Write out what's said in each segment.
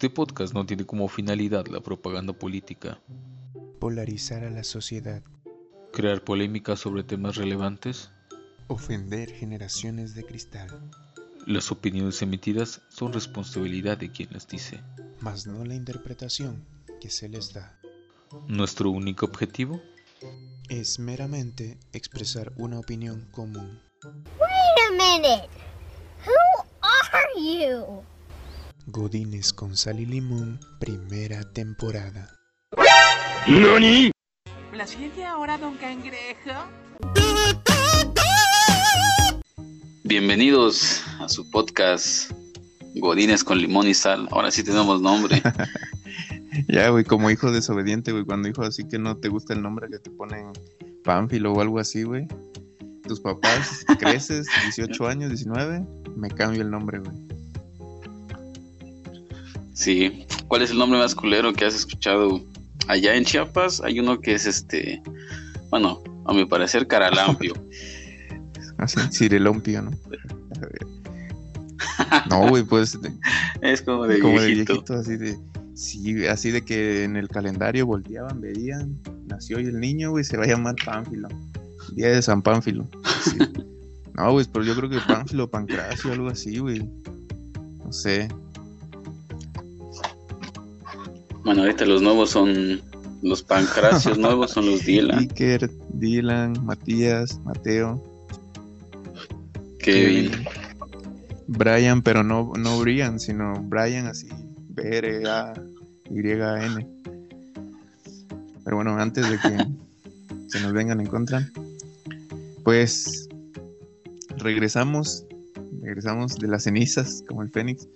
Este podcast no tiene como finalidad la propaganda política, polarizar a la sociedad, crear polémica sobre temas relevantes. ofender generaciones de cristal, Las opiniones emitidas son responsabilidad de quien las dice. mas no la interpretación que se les da. Nuestro único objetivo, Es meramente expresar una opinión común. Wait a minute. Who are you? Godines con sal y limón, primera temporada. ¿La sigue ahora, don Cangrejo? Bienvenidos a su podcast Godines con limón y sal. Ahora sí tenemos nombre. Ya, güey, como hijo desobediente, güey, cuando hijo así que no te gusta el nombre que te ponen Pánfilo o algo así, güey. Tus papás, creces, 18 años, 19, me cambio el nombre, güey. Sí. ¿Cuál es el nombre más culero que has escuchado? Allá en Chiapas hay uno que es este, bueno, a mi parecer caralampio. Así, Cirelompio, ¿no? No, güey, pues de- es como de como de viejito. viejito, así de... Sí, así de que en el calendario volteaban, veían, nació hoy el niño, güey, se va a llamar Pánfilo. Día de San Pánfilo. Sí. No, güey, pero yo creo que Pánfilo, Pancracio, algo así, güey. No sé. Bueno, ahorita los nuevos son los pancracios nuevos son los Dylan, Iker, Dylan, Matías, Mateo, Kevin. Brian, pero no, no Brian, sino Brian así, B-R-A-Y-A-N. Pero bueno, antes de que se nos vengan en contra, pues regresamos, regresamos de las cenizas, como el Fénix.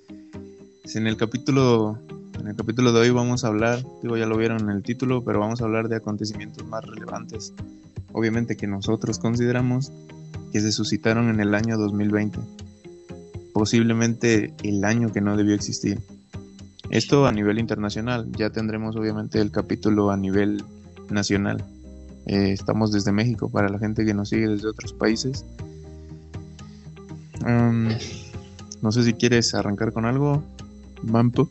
En el capítulo, en el capítulo de hoy vamos a hablar, digo ya lo vieron en el título, pero vamos a hablar de acontecimientos más relevantes, obviamente que nosotros consideramos que se suscitaron en el año 2020 posiblemente el año que no debió existir. Esto a nivel internacional, ya tendremos obviamente el capítulo a nivel nacional. Eh, estamos desde México para la gente que nos sigue desde otros países. No sé si quieres arrancar con algo, Mampo.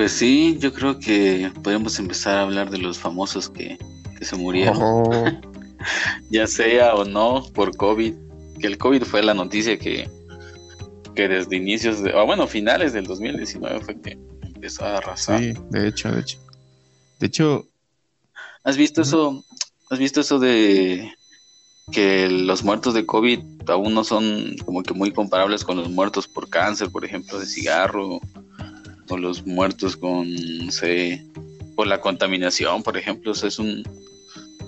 Pues sí, yo creo que podemos empezar a hablar de los famosos que, que se murieron. Oh, ya sea o no por COVID, que el COVID fue la noticia que, que desde inicios, de, o bueno, finales del 2019 fue que empezó a arrasar. sí, de hecho, de hecho. De hecho, ¿Has visto eso? ¿Has visto eso de que los muertos de COVID aún no son como que muy comparables con los muertos por cáncer, por ejemplo, de cigarro, o los muertos con, sé, por la contaminación, por ejemplo, o sea, es un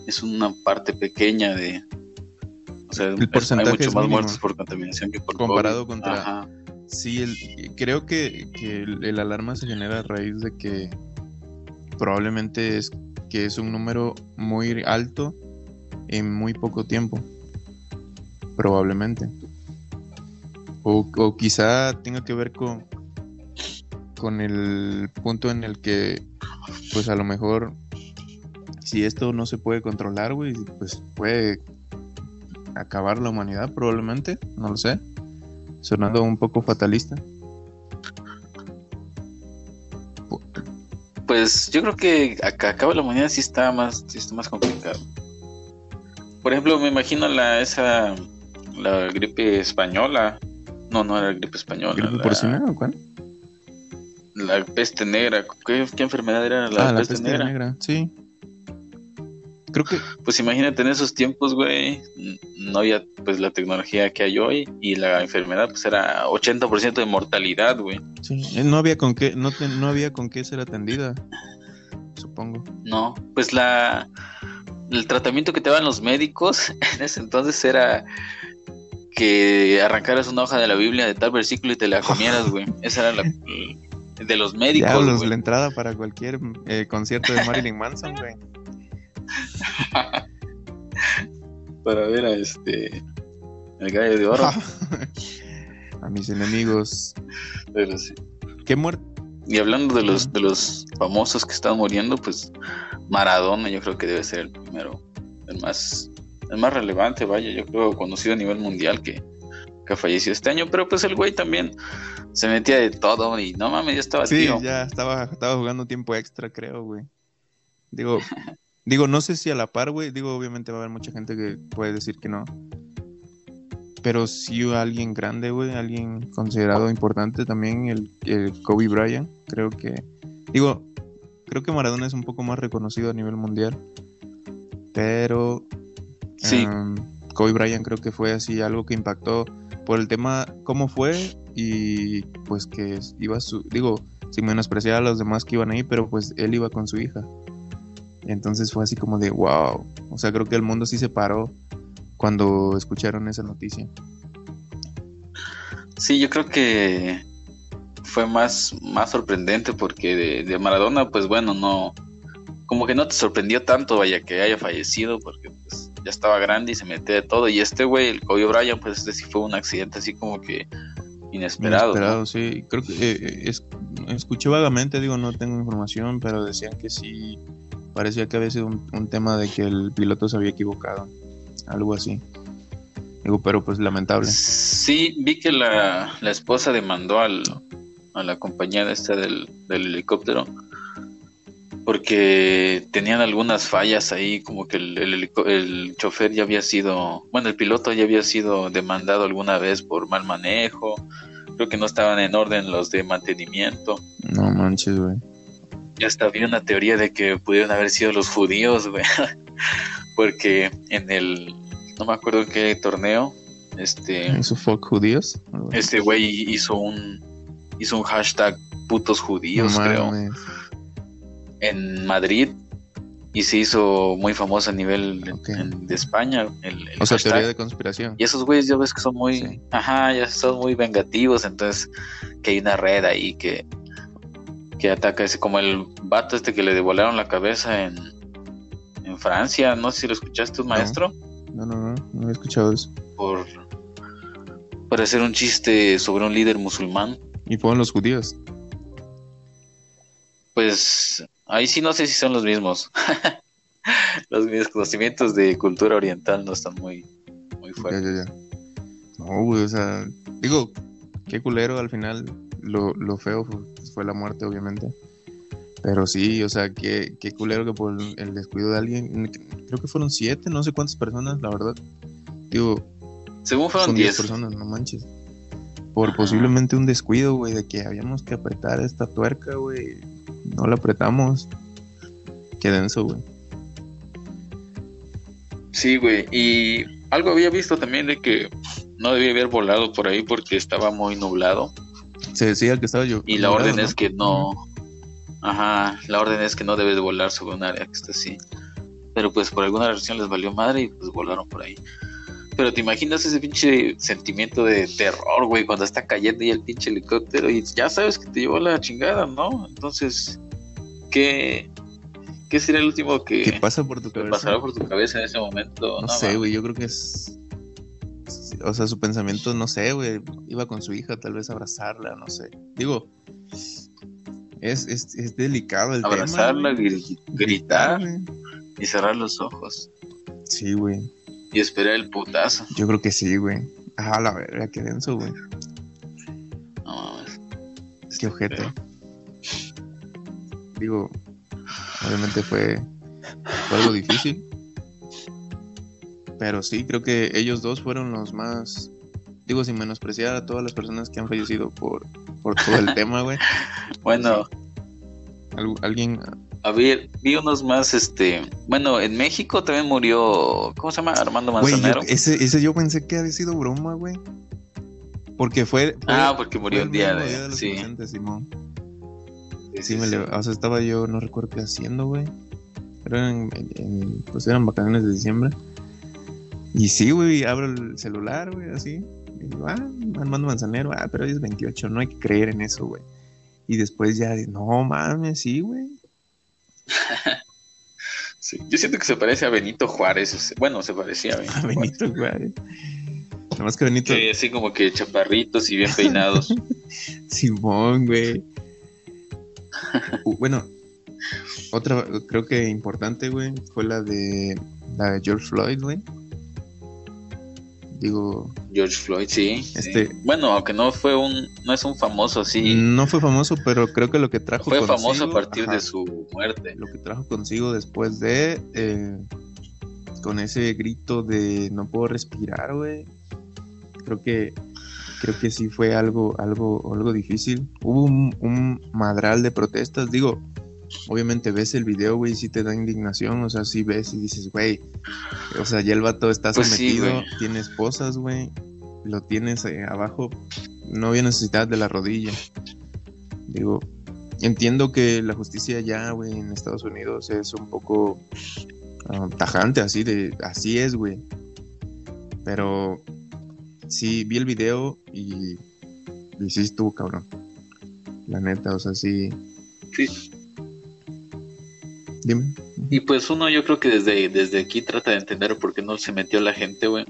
es una parte pequeña de o sea, El porcentaje hay mucho más mínimo. muertos por contaminación que por Comparado COVID. contra- Ajá. Sí, el- creo que, que el, el alarma se genera a raíz de que probablemente es que es un número muy alto en muy poco tiempo. Probablemente. O, o quizá tenga que ver con, con el punto en el que, pues a lo mejor, si esto no se puede controlar, güey, pues puede acabar la humanidad, probablemente, no lo sé sonando un poco fatalista. Pues yo creo que acá acaba la humanidad sí está más, sí está más complicado. Por ejemplo, me imagino la esa la gripe española. No, no era gripe española. ¿Gripe la, porcina o cuál? La peste negra. ¿Qué, qué enfermedad era la, ah, la peste, peste negra? negra. sí. Creo que Pues imagínate en esos tiempos, güey, no había pues la tecnología que hay hoy y la enfermedad pues era 80% de mortalidad, güey. sí, eh, no había con qué, no, te- no había con qué ser atendida, supongo. No, pues la el tratamiento que te daban los médicos en ese entonces era que arrancaras una hoja de la Biblia de tal versículo y te la comieras, güey. Esa era la de los médicos, Diablos, güey. la entrada para cualquier eh, concierto de Marilyn Manson, güey. Para ver a este el gallo de oro. A mis enemigos. Pero sí. ¿Qué muerte? Y hablando de los de los famosos que están muriendo, pues Maradona yo creo que debe ser el primero, el más el más relevante, vaya, yo creo conocido a nivel mundial que que falleció este año, pero pues el güey también se metía de todo y no mames, ya estaba Sí, tío. ya estaba, estaba jugando tiempo extra, creo, güey. Digo, digo, no sé si a la par, güey. Digo, obviamente va a haber mucha gente que puede decir que no. Pero sí alguien grande, güey, alguien considerado importante también, el, el Kobe Bryant. Creo que, digo, creo que Maradona es un poco más reconocido a nivel mundial. Pero Sí. em, Kobe Bryant creo que fue así algo que impactó por el tema cómo fue y pues que iba su, digo, sin menospreciar a los demás que iban ahí, pero pues él iba con su hija. Entonces fue así como de wow. O sea, creo que el mundo sí se paró cuando escucharon esa noticia. Sí, yo creo que fue más, más sorprendente porque de, de Maradona, pues bueno, no, como que no te sorprendió tanto, vaya, que haya fallecido, porque pues ya estaba grande y se metía de todo. Y este güey, el Kobe Bryant, pues este sí fue un accidente así como que inesperado. ¿no? Inesperado, sí. Creo que eh, es- escuché vagamente, digo, no tengo información, pero decían que sí parecía que había sido un, un tema de que el piloto se había equivocado. Algo así. Digo, pero pues lamentable. Sí, vi que la, la esposa demandó al, a la compañía de esta del, del helicóptero porque tenían algunas fallas ahí, como que el, el, chofer ya había sido, bueno, el piloto ya había sido demandado alguna vez por mal manejo, creo que no estaban en orden los de mantenimiento. No manches, güey. Y hasta había una teoría de que pudieron haber sido los judíos, güey. Porque en el, no me acuerdo qué torneo, este, ¿Eso fuck judíos? Este güey hizo un, hizo un hashtag putos judíos, No creo, mames. En Madrid. Y se hizo muy famoso a nivel en- de España. El, el O sea, hashtag. teoría de conspiración. Y esos güeyes ya ves que son muy, Sí. ajá, ya son muy vengativos, entonces que hay una red ahí que, que ataca ese, como el vato este que le devolaron la cabeza en, en Francia, no sé si lo escuchaste No. maestro, No, no, no. No había escuchado eso. por, por hacer un chiste sobre un líder musulmán. Y fueron los judíos. Pues ahí sí no sé si son los mismos. los mis conocimientos de cultura oriental no están muy, muy Ya, fuertes. ya, ya. No, güey, o sea, digo, qué culero al final. Lo, lo feo fue, fue la muerte, obviamente. Pero sí, o sea, qué, qué culero que por el descuido de alguien. Creo que fueron siete, no sé cuántas personas, la verdad. Digo, Según fueron diez 10. personas, no manches. Por Ajá. posiblemente un descuido, güey, de que habíamos que apretar esta tuerca, güey. No la apretamos. Qué denso, güey. Sí, güey. Y algo había visto también de que no debía haber volado por ahí porque estaba muy nublado. Se decía que estaba yo. Y la orden es que no. Ajá, la orden es que no debes volar sobre un área que está así. Pero pues por alguna razón les valió madre y pues volaron por ahí. Pero te imaginas ese pinche sentimiento de terror, güey, cuando está cayendo y el pinche helicóptero y ya sabes que te llevó la chingada, ¿no? Entonces, ¿qué, qué sería el último que, ¿Qué pasa por tu que cabeza? pasará por tu cabeza en ese momento? No No, sé, güey, yo creo que es... O sea, su pensamiento, no sé, güey, iba con su hija, tal vez abrazarla, no sé. Digo, es, es, es delicado el Abrazarla, tema. gri- gritar y cerrar los ojos Sí, güey, y esperar el putazo. yo creo que sí, güey. Ah, la verga, qué denso, güey. No mames. Qué ojete. Digo, obviamente fue, fue algo difícil. Pero sí, creo que ellos dos fueron los más. Digo, sin menospreciar a todas las personas que han fallecido por, por todo el tema, güey. Bueno, Algu- Alguien. A ver, vi unos más, este, bueno, en México también murió, ¿cómo se llama? Armando Güey, yo- Manzanero. ese, ese yo pensé que había sido broma, güey. Porque fue. fue- Ah, porque murió el día de, los sí. Simón. Sí, Sí, sí, me le- o sea, estaba yo, no recuerdo qué haciendo, güey. Pero en- pues eran vacaciones de diciembre. Y sí, güey, abro el celular, güey, así. Y digo, ah, Armando Manzanero, ah, pero hoy es 28, no hay que creer en eso, güey. Y después ya, no mames, sí, güey. Sí, Yo siento que se parece a Benito Juárez, bueno, se parecía a Benito, A Benito, güey. Nada más que Benito, Juárez. Sí, así como que chaparritos y bien peinados. Simón, güey. Bueno, otra, creo que importante, güey, fue la de, la de George Floyd, güey. Digo, George Floyd, sí. sí. Este- Bueno, aunque no fue un, no es un famoso así. no fue famoso, pero creo que lo que trajo fue famoso a consigo- partir ajá, de su muerte. lo que trajo consigo después de eh, con ese grito de no puedo respirar, güey. Creo que creo que sí fue algo algo algo difícil. Hubo un, un madral de protestas, digo, obviamente ves el video, güey, sí te da indignación, o sea, sí ves y dices, güey, o sea, ya el vato está Pues sometido, tiene esposas, güey, lo tienes eh, abajo, no había necesidad de la rodilla. Digo, entiendo que la justicia ya, güey, en Estados Unidos es un poco ah, tajante, así de, así es, güey. Pero sí, vi el video y, y sí estuvo cabrón. La neta, o sea, sí. Sí. Dime. Y pues uno yo creo que desde, desde aquí trata de entender por qué no se metió la gente, güey.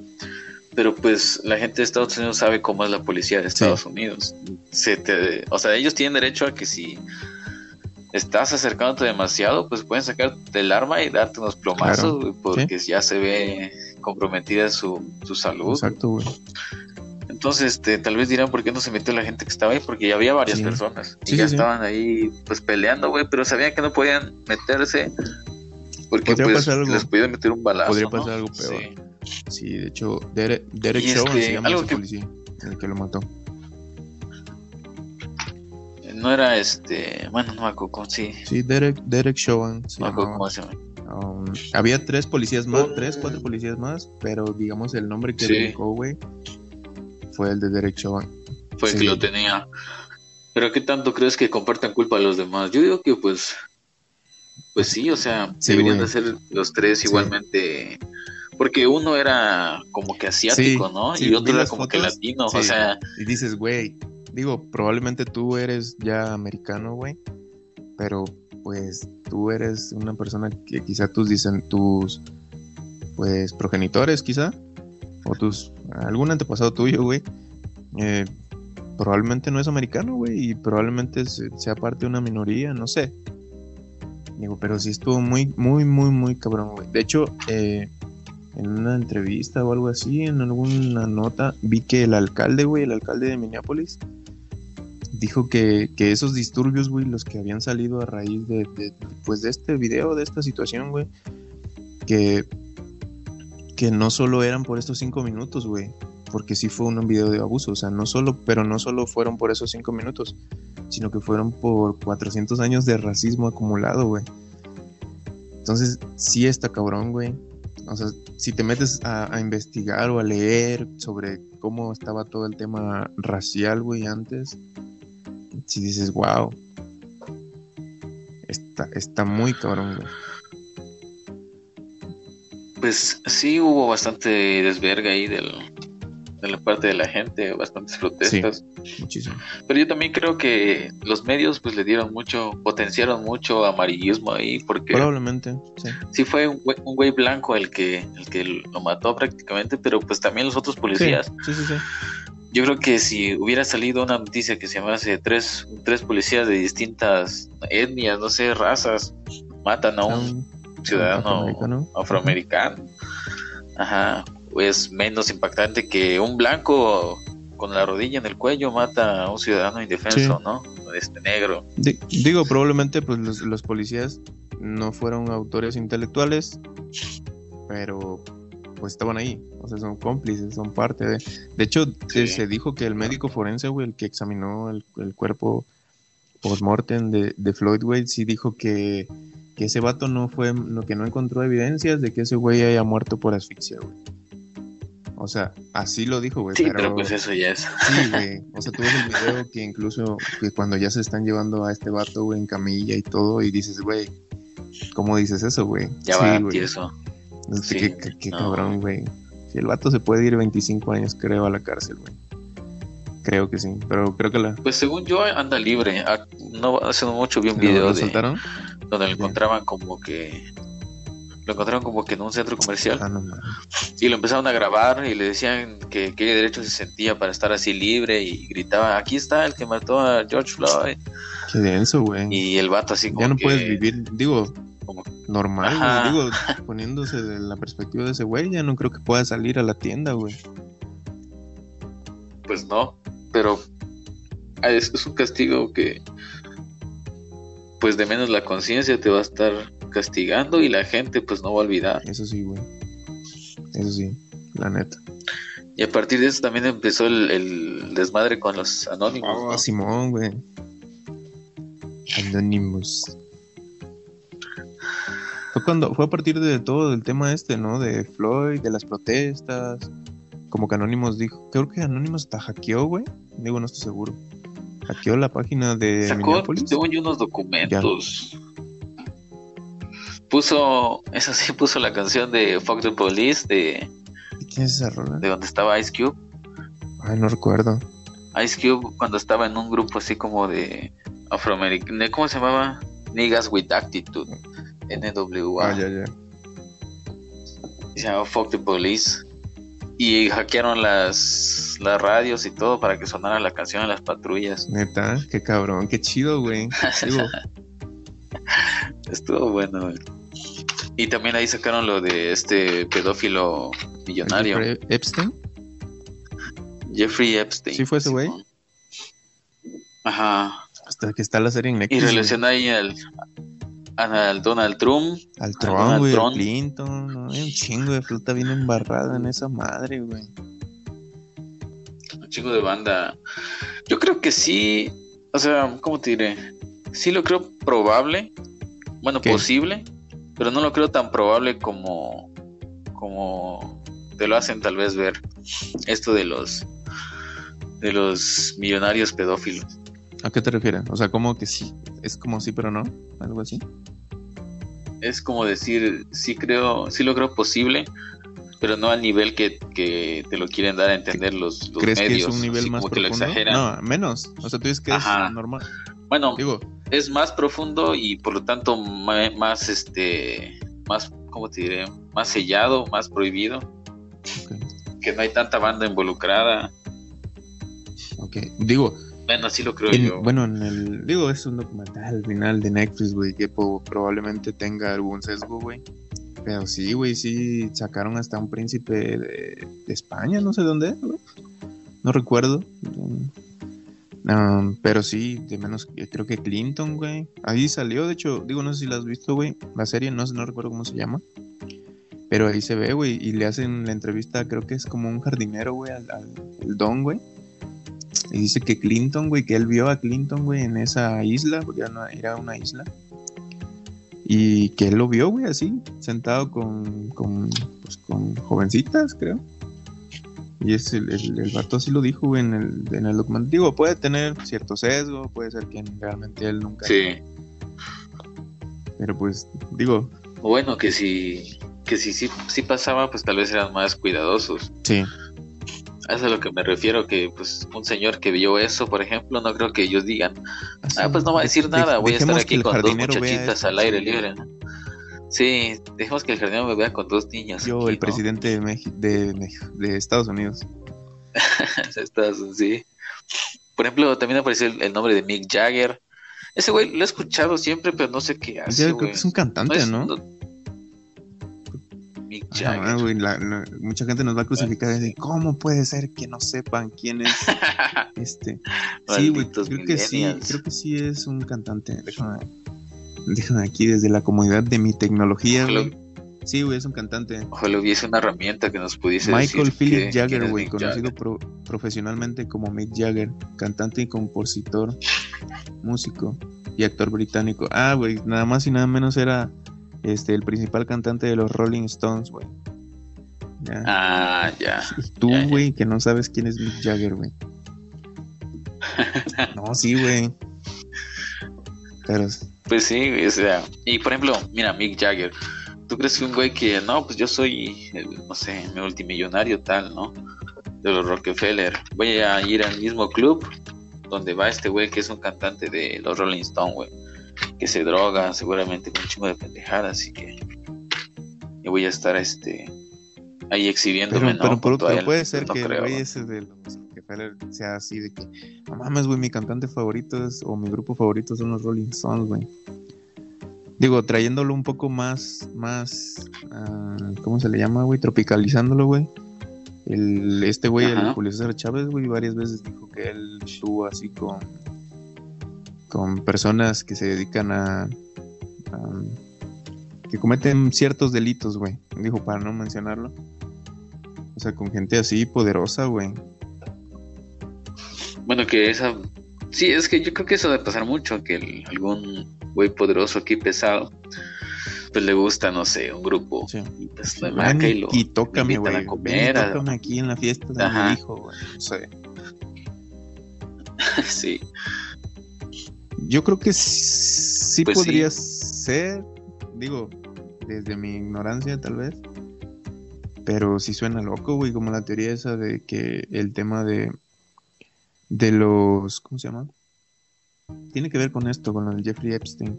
Pero pues la gente de Estados Unidos sabe cómo es la policía de Estados Unidos. Se te, o sea, ellos tienen derecho a que si estás acercándote demasiado, pues pueden sacarte el arma y darte unos plomazos, Claro, porque ya se ve comprometida su, su salud. Exacto, güey. Entonces, este, tal vez dirán por qué no se metió la gente que estaba ahí, porque ya había varias Sí. personas y Sí, ya sí, estaban ahí pues peleando, güey, pero sabían que no podían meterse porque pues les podían meter un balazo. podría ¿no? pasar algo peor. Sí. De hecho, Derek, Derek Chauvin este, se llama algo ese que- policía, el que lo mató. No era este, bueno, no me acuerdo sí, Sí, Derek, Derek Chauvin no me cómo se llama. Um, había tres policías más, tres, cuatro policías más, pero digamos el nombre que brincó, güey, fue el de Derek Chauvin. Fue el Sí. que lo tenía. Pero qué tanto crees que compartan culpa a los demás? Yo digo que pues pues sí, o sea, Sí, deberían güey. de ser los tres Sí. igualmente porque uno era como que asiático, ¿no? y otro era como que latino, o sea, Y dices, güey, digo, probablemente tú eres ya americano, güey, pero pues tú eres una persona que quizá tus dicen tus pues progenitores quizá o tus algún antepasado tuyo, güey, eh, probablemente no es americano, güey, y probablemente se- sea parte de una minoría, no sé. Digo, pero sí estuvo muy, muy, muy, muy cabrón, güey. De hecho, eh, en una entrevista o algo así, en alguna nota, vi que el alcalde, güey, el alcalde de Minneapolis, dijo que, que esos disturbios, güey, los que habían salido a raíz de, pues, de este video, de esta situación, güey, que, que no solo eran por estos cinco minutos, güey, porque sí fue un video de abuso, o sea, no solo, pero no solo fueron por esos cinco minutos, sino que fueron por 400 años de racismo acumulado, güey. Entonces, sí está cabrón, güey. O sea, si te metes a, investigar o a leer sobre cómo estaba todo el tema racial, güey, antes, si dices, wow, está, está muy cabrón, güey. Pues sí hubo bastante desverga ahí del, de la parte de la gente, bastantes protestas. Muchísimo. Pero yo también creo que los medios pues le dieron mucho, potenciaron mucho amarillismo ahí, porque Probablemente, sí. sí fue un güey, un güey blanco el que, el que lo mató prácticamente, pero pues también los otros policías. Sí, sí, sí. Yo creo que si hubiera salido una noticia que se llamase tres, tres policías de distintas etnias, no sé, razas, matan a un ciudadano afroamericano. afroamericano, ajá, es menos impactante que un blanco con la rodilla en el cuello mata a un ciudadano indefenso, Sí. ¿no? Este negro. Di- digo, probablemente pues los, los policías no fueron autores intelectuales, pero pues estaban ahí, o sea, son cómplices, son parte de... De hecho, Sí. se, se dijo que el médico forense, güey, el que examinó el, el cuerpo post-mortem de, de Floyd, güey, sí dijo que, que ese vato no fue, no, que no encontró evidencias de que ese güey haya muerto por asfixia, güey. O sea, así lo dijo, güey. Sí, pero pues eso ya es. Sí, güey. O sea, tú ves el video que incluso que cuando ya se están llevando a este vato, güey, en camilla y todo, y dices, güey, ¿cómo dices eso, güey? Ya sí, va güey. tieso. Este, Sí, qué, qué- qué no. cabrón, güey. Si el vato se puede ir 25 años, creo, a la cárcel, güey. Creo que sí, pero creo que la... Pues según yo anda libre. Ah, No hace mucho vi un ¿Lo, video lo de soltaron? donde lo encontraban como que lo encontraron como que en un centro comercial Ah, no, y lo empezaron a grabar y le decían que qué derecho se sentía para estar así libre y gritaba aquí está el que mató a George Floyd Qué denso, güey. y el vato así como Ya no que- puedes vivir, digo, como- normal. Digo, poniéndose de la perspectiva de ese güey, ya no creo que pueda salir a la tienda, güey. Pues no, pero es, es un castigo que pues de menos la conciencia te va a estar castigando y la gente pues no va a olvidar. Eso sí, güey. Eso sí, la neta. Y a partir de eso también empezó el, el desmadre con los anónimos. Oh, ¿no? Simón, güey. Anonymous. Fue cuando, fue a partir de todo el tema este, ¿no? De Floyd, de las protestas. Como que Anonymous dijo, creo que Anonymous hasta hackeó, güey. Digo, no estoy seguro. Hackeó la página de Sacó, Minneapolis. según yo, unos documentos. Puso, eso sí, puso la canción de Fuck the Police de, ¿Quién es esa rola? de donde estaba Ice Cube. Ay, no recuerdo. Ice Cube cuando estaba en un grupo así como de afroamericano, ¿cómo se llamaba? Niggas with Attitude, NWA. Ah, ya, ya. Se llamaba Fuck the Police. Y hackearon las, las radios y todo para que sonara la canción en las patrullas. Neta, qué cabrón, qué chido, güey. Estuvo bueno. güey. Y también ahí sacaron lo de este pedófilo millonario, Jeffrey Epstein. Jeffrey Epstein. ¿Sí fue ese güey? Ajá. Hasta que está la serie en Y Netflix. güey. relaciona ahí al, al Donald Trump. Al Trump, güey, al. Clinton. ¿no? Hay un chingo de fruta bien embarrada en esa madre, güey. un chingo de banda. Yo creo que sí, o sea, ¿cómo te diré? Sí lo creo probable, bueno, ¿Qué? posible, pero no lo creo tan probable como, como te lo hacen tal vez ver esto de los, de los millonarios pedófilos. ¿A qué te refieres? O sea, como que sí. Es como sí, pero no. Algo así. Es como decir, sí creo, sí lo creo posible, pero no al nivel que, que te lo quieren dar a entender los, los ¿Crees medios, que es un nivel más como que lo profundo? exageran. No, menos. O sea, tú dices que Ajá. es normal. Bueno, Digo, es más profundo y por lo tanto más este más cómo te diré más sellado más prohibido que no hay tanta banda involucrada ok. Digo, bueno así lo creo yo bueno, en el. Digo, es un documental al final de Netflix, güey, que probablemente tenga algún sesgo, güey. Pero sí, güey, sí sacaron hasta un príncipe de, de España, no sé dónde, güey. No recuerdo. Um, pero sí, de menos que creo que Clinton, güey. Ahí salió, de hecho, digo, no sé si la has visto, güey. La serie, no sé, no recuerdo cómo se llama. Pero ahí se ve, güey, y le hacen la entrevista, creo que es como un jardinero, güey, al, al el Don, güey. Y dice que Clinton, güey, que él vio a Clinton, güey, en esa isla, porque era una, era una isla. Y que él lo vio, güey, así, sentado con, con, pues, con jovencitas, creo. Y es el, el, el vato así lo dijo, güey, en el, en el documental. Digo, puede tener cierto sesgo, puede ser que realmente él nunca. sí Pero pues, digo, bueno que si que si sí sí pasaba pues tal vez eran más cuidadosos sí. Eso es a lo que me refiero que pues un señor que vio eso por ejemplo no creo que ellos digan ah pues no va a decir De- nada voy a estar aquí con dos muchachitas al aire libre ¿no? sí dejemos que el jardinero me vea con dos niños Yo, aquí, el ¿no? presidente de, Meji- de, Meji- de Estados Unidos. Sí. Por ejemplo, también apareció el, el nombre de Mick Jagger. Ese güey lo he escuchado siempre, pero no sé qué hace, creo güey. que es un cantante, es- ¿no? Mick güey, la- la- mucha gente nos va a crucificar y decir, ¿cómo puede ser que no sepan quién es este? Sí, güey, creo que sí, creo que sí es un cantante. Déjame, déjame aquí desde la comodidad de mi tecnología, güey. Sí, güey, es un cantante. ojalá hubiese una herramienta que nos pudiese Michael decir Philip que- Jagger, güey, conocido Jagger. pro- profesionalmente como Mick Jagger, cantante y compositor, músico y actor británico. Ah, güey, nada más y nada menos era este el principal cantante de los Rolling Stones, güey. Ya. Ah, ya. Y tú, güey, que no sabes quién es Mick Jagger, güey. No, sí, güey. Pero Pues sí, o sea. Y por ejemplo, mira, Mick Jagger. ¿Tú crees que un güey que, no, pues yo soy, no sé, multimillonario tal, ¿no? De los Rockefeller. Voy a ir al mismo club donde va este güey que es un cantante de los Rolling Stones, güey. Que se droga seguramente con un chingo de pendejadas, así que yo voy a estar este ahí exhibiéndome, Pero, ¿no? pero, pero- puede ser no que el creo, güey ¿no? ese de los Rockefeller sea así de que, no mames, güey, mi cantante favorito es, o mi grupo favorito son los Rolling Stones, güey. Digo, trayéndolo un poco más, más, ah, ¿cómo se le llama, güey? Tropicalizándolo, güey. El, este güey, el. Julio César Chávez, güey, varias veces dijo que él estuvo así con, con personas que se dedican a, a- que cometen ciertos delitos, güey. Dijo para no mencionarlo. O sea, con gente así poderosa, güey. Bueno, que esa. Sí, es que yo creo que eso debe pasar mucho, que el- algún güey poderoso aquí pesado, pues le gusta, no sé, un grupo. Sí. Y pues lo marca y lo. y tócame, a güey. comer, Ven y a- tócame aquí en la fiesta de Ajá. mi hijo, güey. No sé. sí. Yo creo que sí Pues sí. podría ser, digo, desde mi ignorancia tal vez, pero sí suena loco, güey, como la teoría esa de que el tema de de los, ¿cómo se llama? Tiene que ver con esto, con lo de Jeffrey Epstein,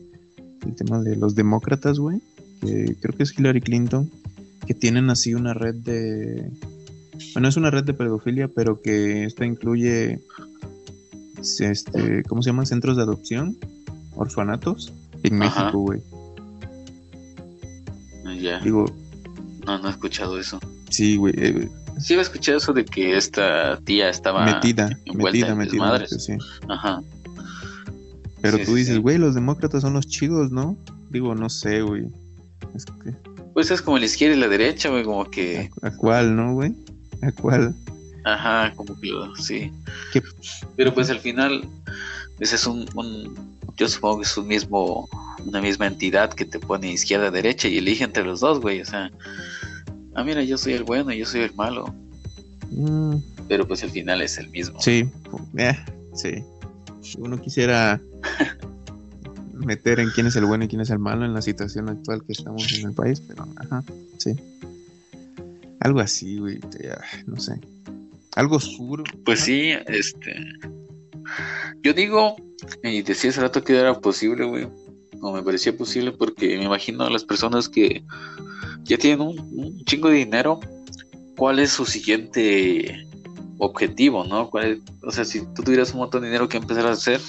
el tema de los demócratas, güey, que creo que es Hillary Clinton, que tienen así una red de, bueno, es una red de pedofilia, pero que esta incluye este, ¿cómo se llaman? Centros de adopción, orfanatos en Ajá. México, güey. Ya. Digo, No, no he escuchado eso. sí, güey, eh, Sí, he escuchado eso de que esta tía estaba metida, metida, en metida, sí. Ajá. Pero Sí, tú dices, sí. güey, los demócratas son los chidos, ¿no? Digo, no sé, güey. Es que, Pues es como la izquierda y la derecha, güey, como que. ¿a, a cuál, no, güey? ¿A cuál? Ajá, como que lo. Sí. ¿Qué? Pero pues al final, ese es un, un- Yo supongo que es un mismo. Una misma entidad que te pone izquierda, derecha y elige entre los dos, güey. O sea. Ah, mira, yo soy el bueno y yo soy el malo. Mm, Pero pues al final es el mismo. sí, eh, sí. Si uno quisiera meter en quién es el bueno y quién es el malo en la situación actual que estamos en el país, pero, ajá, sí. Algo así, güey, ah, no sé. Algo oscuro. Pues sí, este. Yo digo, y decía hace rato que era posible, güey. O me parecía posible porque me imagino a las personas que ya tienen un, un chingo de dinero, ¿cuál es su siguiente objetivo, no? ¿Cuál es- o sea, si tú tuvieras un montón de dinero que empezar a hacer,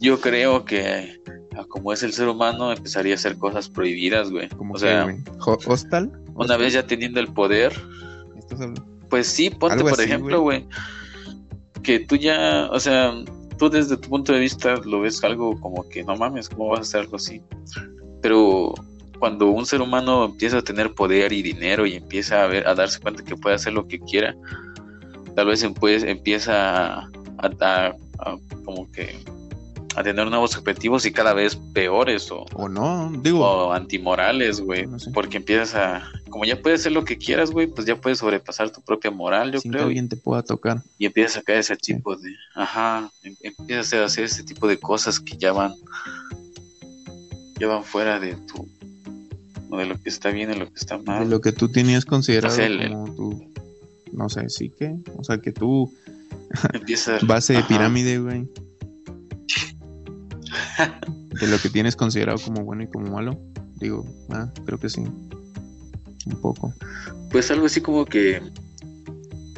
yo creo que ah, como es el ser humano, empezaría a hacer cosas prohibidas, güey. Como O que, sea, Ho- ¿Hostal? una vez ya teniendo el poder, ¿Estás hablando? Pues sí, ponte Algo por así, ejemplo, güey, que tú ya, o sea, tú desde tu punto de vista lo ves algo como que no mames, ¿cómo vas a hacer algo así? Pero cuando un ser humano empieza a tener poder y dinero y empieza a ver, a darse cuenta que puede hacer lo que quiera, tal vez pues, empieza a, a- a- como que a tener nuevos objetivos y cada vez peores o, O no, digo, o antimorales, güey, No sé. porque empiezas a, como ya puedes hacer lo que quieras, güey, pues ya puedes sobrepasar tu propia moral, yo sin que creo, y- alguien te pueda tocar. y empiezas a caer ese Sí. tipo de, ajá, em- empiezas a hacer ese tipo de cosas que ya van, ya van fuera de tu, o de lo que está bien y lo que está De mal. lo que tú tenías considerado O sea, el- como tu, no sé, sí que, o sea, que tú, Empiezas, base de pirámide, güey, de lo que tienes considerado como bueno y como malo, digo, ah, creo que sí, un poco. Pues algo así como que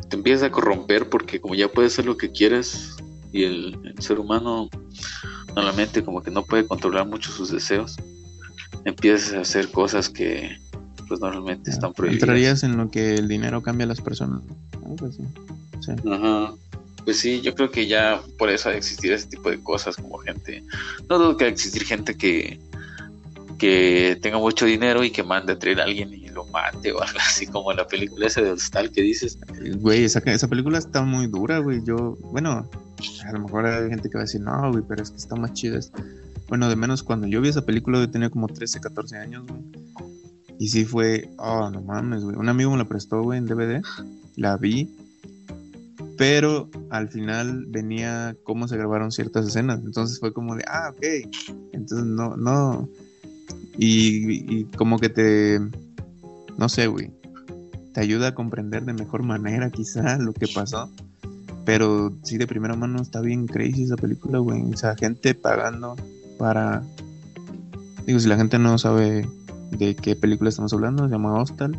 te empiezas a corromper porque como ya puedes hacer lo que quieres y el, el ser humano normalmente como que no puede controlar mucho sus deseos, empiezas a hacer cosas que pues normalmente están prohibidas. Entrarías en lo que el dinero cambia a las personas, algo así. Sí. Ajá. Pues sí, yo creo que ya por eso ha de existir ese tipo de cosas como gente. No dudo que existir gente que que tenga mucho dinero y que mande a traer a alguien y lo mate o algo así como en la película esa de Hostal que dices. Güey, esa, esa película está muy dura, güey. Yo, bueno, a lo mejor hay gente que va a decir, no, güey, pero es que está más chida. esta". Bueno, de menos cuando yo vi esa película, yo tenía como 13, 14 años, güey. Y sí fue, oh, no mames, güey. Un amigo me la prestó, güey, en DVD. La vi. Pero al final venía cómo se grabaron ciertas escenas. Entonces fue como de, ah, ok. Entonces no, no. Y, como que te, no sé, güey te ayuda a comprender de mejor manera quizá lo que pasó. Pero sí, de primera mano está bien crazy esa película, güey. O sea, gente pagando para... Digo, si la gente no sabe de qué película estamos hablando, se llama Hostal.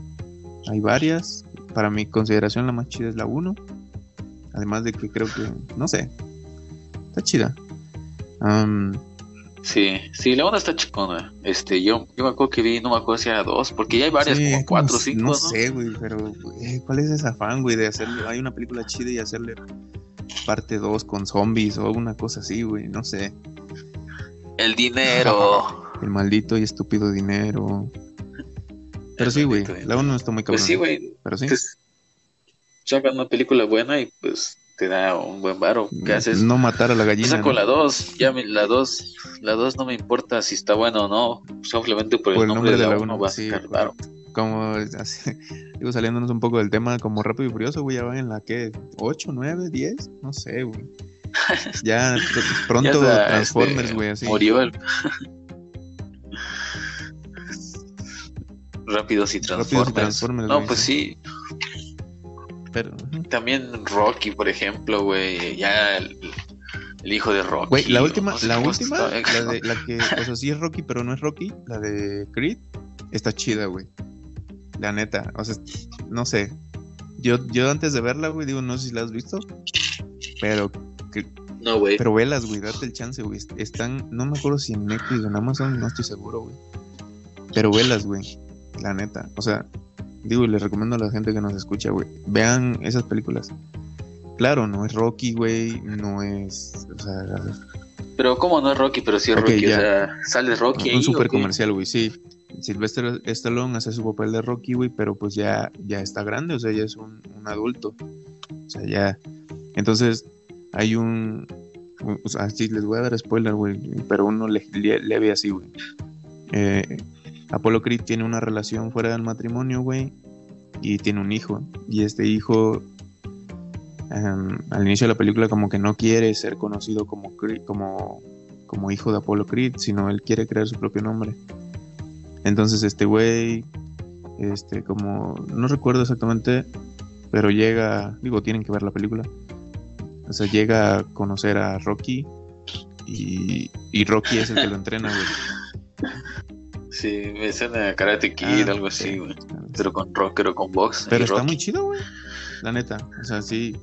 Hay varias. Para mi consideración la más chida es la 1. Además de que creo que... No sé. Está chida. Am, Sí, sí, la onda está chicona. Este, yo, yo me acuerdo que vi, no me acuerdo si era dos, porque ya hay varias, Sí, como cuatro o cinco, No ¿no? sé, güey, pero güey, ¿cuál es ese afán, güey, de hacerle, hay una película chida y hacerle parte 2 con zombies o una cosa así, güey, no sé. El dinero. El maldito y estúpido dinero. Pero sí, güey, la. 1 está muy cabrón. Pues sí, güey. Pero sí. Pues, sacan una película buena y pues te da un buen varo. ¿Qué haces? No matar a la gallina. saco ¿no? la 2, ya me- la 2, la 2 no me importa si está buena o no, simplemente por, Por el nombre de la 1 uno, va a sí, sacar varo. Como, así, digo, saliéndonos un poco del tema, como Rápido y Furioso, güey, ya van en la que, 8, 9, 10, no sé, güey. Ya pronto Ya está, Transformers, este, güey, así. Murió el... Rápidos y Rápidos y Transformers. Transformers, no, güey, pues sí. Pero. También Rocky, por ejemplo, güey. Ya el, el hijo de Rocky. Güey, la última, no sé la última, está. la, de, la que, o sea, sí es Rocky, pero no es Rocky, la de Creed, está chida, güey. La neta, o sea, no sé. Yo, yo antes de verla, güey, digo, no sé si la has visto, pero, que- No, güey. pero velas, güey, date el chance, güey. Están, no me acuerdo si en Netflix o en Amazon, no estoy seguro, güey. Pero velas, güey, la neta. O sea, digo, y les recomiendo a la gente que nos escucha, güey, vean esas películas. Claro, no es Rocky, güey, no es, o sea, Pero ¿cómo no es Rocky? Pero sí es Rocky. ya. O sea, sale Rocky ahí. un super comercial, güey, sí. Sylvester Stallone hace su papel de Rocky, güey, pero pues ya, ya está grande, o sea, ya es un, un adulto. O sea, ya. Entonces, hay un. O sea, sí, les voy a dar spoiler, güey, pero uno le, le, leve así, güey. Eh, Apollo Creed tiene una relación fuera del matrimonio, güey, y tiene un hijo. Y este hijo, em, al inicio de la película, como que no quiere ser conocido como, Creed- como, como hijo de Apollo Creed, sino él quiere crear su propio nombre. Entonces, este güey, este, como, no recuerdo exactamente, pero llega, digo, tienen que ver la película. O sea, llega a conocer a Rocky y, y Rocky es el que lo entrena, güey. Sí, me suena a Karate Kid, Ah, algo así, güey. Pero con rock, pero con box. Pero está muy chido, güey. La neta. O sea, sí.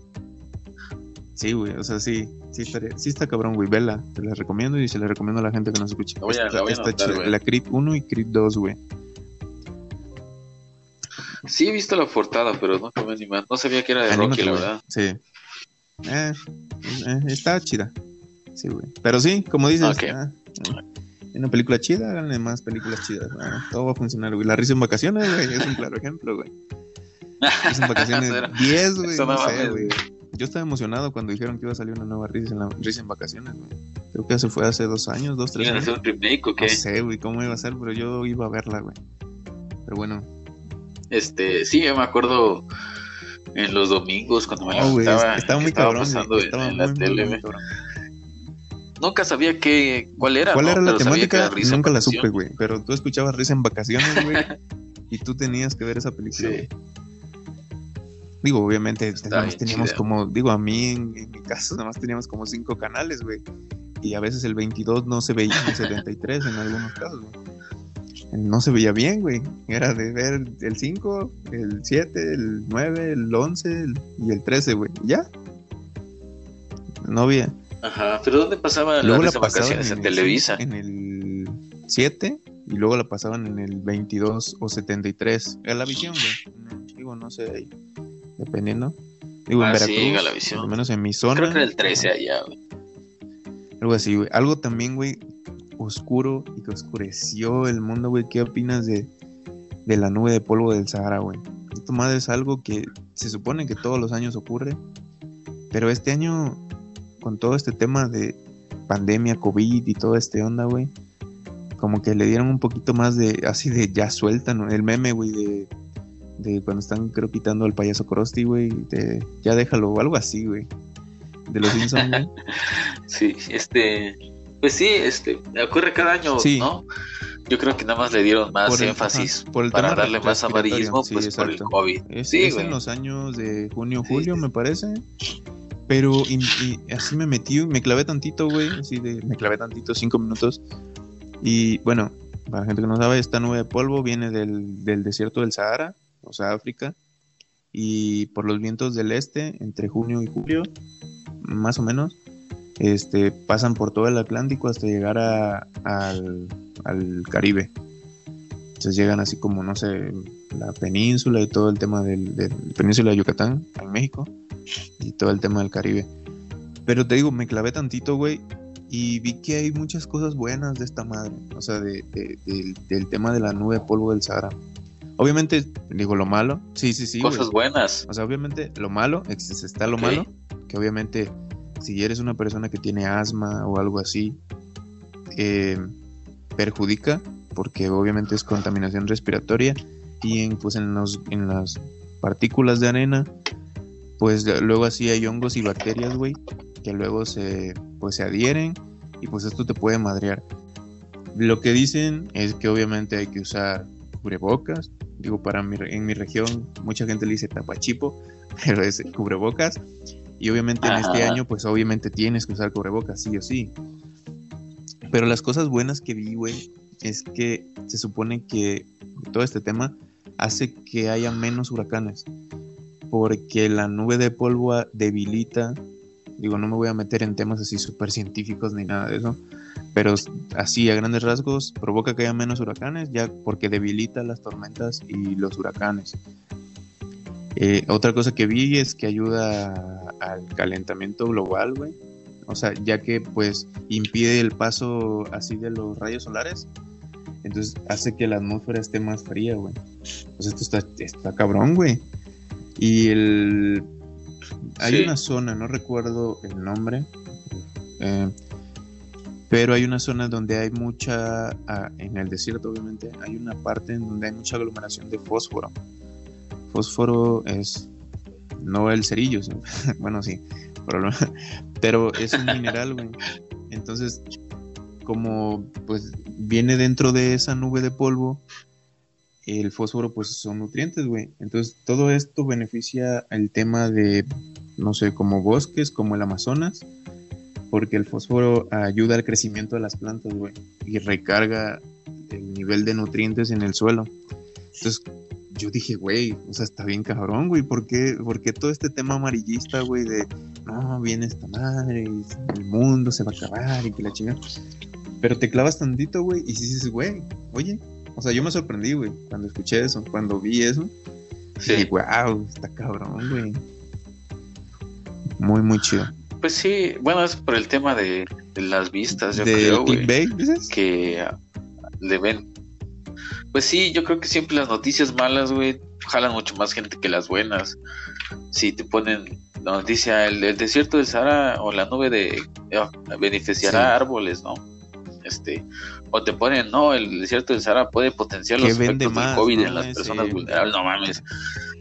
Sí, güey. O sea, sí. Sí, estaría- sí está cabrón, güey. Vela. Te la recomiendo y se la recomiendo a la gente que nos escuche. La voy a- está, la voy a está anotar, chida. güey. La Creed 1 y Creed 2, güey. Sí, he visto la portada, pero no me animé. No sabía que era de Anímate, Rocky, la güey. verdad. Sí. Eh, eh, está chida. Sí, güey. Pero sí, como dices, Ok. ah, eh, una película chida, háganle más películas chidas. ah, todo va a funcionar, güey. La risa en vacaciones, güey, es un claro ejemplo, güey. Risa en vacaciones Eso era- 10, güey. eso No no sé, mames, güey. Yo estaba emocionado cuando dijeron que iba a salir una nueva risa en, la, risa en vacaciones, güey. Creo que se fue hace dos años, dos, tres ¿Quieren años. hacer un remake o qué? No sé, güey, cómo iba a ser, pero yo iba a verla, güey. Pero bueno, Este, sí, yo me acuerdo en los domingos cuando me güey, levantaba. estaba muy estaba cabrón, pasando güey. en- Estaba en muy, la muy, tele, muy güey. Nunca sabía qué, cuál era. ¿Cuál ¿no? era la Pero temática? Nunca la supe, güey. Pero tú escuchabas risa en vacaciones, güey. y tú tenías que ver esa película, Sí. güey. Digo, obviamente, teníamos chida. como, digo, a mí en, en mi caso, nada más teníamos como cinco canales, güey. Y a veces el 22 no se veía, el 73 en algunos casos, güey. No se veía bien, güey. Era de ver el 5, el 7, el 9, el 11 el- y el 13, güey. ¿Ya? No había. Ajá, pero ¿dónde pasaba la Luego la en pasaban vacaciones? En, el Televisa. En el 7 y luego la pasaban en el 22 o 73. Era la visión, güey. No, digo, no sé ahí. Dependiendo. Digo, en Ah, sí, Veracruz. Galavisión. Al menos en mi zona. Creo que era el 13 allá, güey. Algo así, güey. Algo también, güey, oscuro y que oscureció el mundo, güey. ¿Qué opinas de, de la nube de polvo del Sahara, güey? Esto más es algo que se supone que todos los años ocurre. Pero este año, con todo este tema de pandemia, COVID y todo este onda, güey, como que le dieron un poquito más de, así de ya sueltan, el meme, güey, de, de cuando están, creo, quitando al payaso Krusty, güey, de ya déjalo, o algo así, güey. De los Simpsons, güey. Sí, este. Pues sí, este. Ocurre cada año, Sí. ¿no? Yo creo que nada más le dieron más Por el- énfasis ajá, por el para darle más amarillismo, sí, pues por el exacto. COVID. Es, sí, es en los años de junio, julio, me parece. Pero y, así me metí, me clavé tantito, güey. Así de, me clavé tantito, cinco minutos. Y bueno, para la gente que no sabe, esta nube de polvo viene del, del desierto del Sahara, o sea, África. Y por los vientos del este, entre junio y julio, más o menos, este, pasan por todo el Atlántico hasta llegar a- al Caribe. Entonces llegan así como, no sé, la península y todo el tema del, del península de Yucatán, en México, y todo el tema del Caribe. Pero te digo, me clavé tantito, güey, y vi que hay muchas cosas buenas de esta madre, o sea, de- de- del- del tema de la nube de polvo del Sahara. Obviamente, digo, lo malo, sí, sí, sí. güey. Cosas buenas. O sea, obviamente lo malo, está lo Ok. malo, que obviamente si eres una persona que tiene asma o algo así, eh, perjudica, porque obviamente es contaminación respiratoria pues en, los, en las partículas de arena, pues luego así hay hongos y bacterias, güey, que luego se, pues, se adhieren y pues esto te puede madrear. Lo que dicen es que obviamente hay que usar cubrebocas. Digo, para mi, en mi región mucha gente le dice tapachipo, pero es cubrebocas. Y obviamente en este Ajá. año, pues obviamente tienes que usar cubrebocas, sí o sí. Pero las cosas buenas que vi, güey, es que se supone que todo este tema hace que haya menos huracanes. Porque la nube de polvo debilita, digo, no me voy a meter en temas así súper científicos ni nada de eso, pero así a grandes rasgos provoca que haya menos huracanes, ya porque debilita las tormentas y los huracanes. Eh, otra cosa que vi es que ayuda al calentamiento global, güey. O sea, ya que pues impide el paso así de los rayos solares, entonces hace que la atmósfera esté más fría, güey. Pues esto está, está cabrón, güey. Y el... Hay Sí. una zona, no recuerdo el nombre, eh, pero hay una zona donde hay mucha, ah, en el desierto obviamente, hay una parte en donde hay mucha aglomeración de fósforo. Fósforo es, no el cerillo, bueno sí, pero es un mineral, güey. Entonces, como pues viene dentro de esa nube de polvo, el fósforo pues son nutrientes, güey. Entonces todo esto beneficia el tema de, no sé, como bosques, como el Amazonas, porque el fósforo ayuda al crecimiento de las plantas, güey, y recarga el nivel de nutrientes en el suelo. Entonces yo dije, güey, o sea, está bien cabrón, güey, ¿por qué, por qué todo este tema amarillista, güey, de, no, viene esta madre, el mundo se va a acabar y que la chingada. Pero te clavas tantito, güey, y dices, güey, oye, o sea, yo me sorprendí, güey, cuando escuché eso, cuando vi eso. Sí. Y wow, está cabrón, güey. Muy, muy chido. Pues sí, bueno, es por el tema de, de las vistas, yo ¿De creo, clickbait, dices? que le ven. Pues sí, yo creo que siempre las noticias malas, güey, jalan mucho más gente que las buenas. Si te ponen la noticia, el, el desierto del Sahara o la nube de ah, beneficiará Sí. árboles, ¿no? Este, o te ponen, no, el desierto del Sahara puede potenciar los efectos más, del COVID ¿no? en las personas vulnerables, no mames.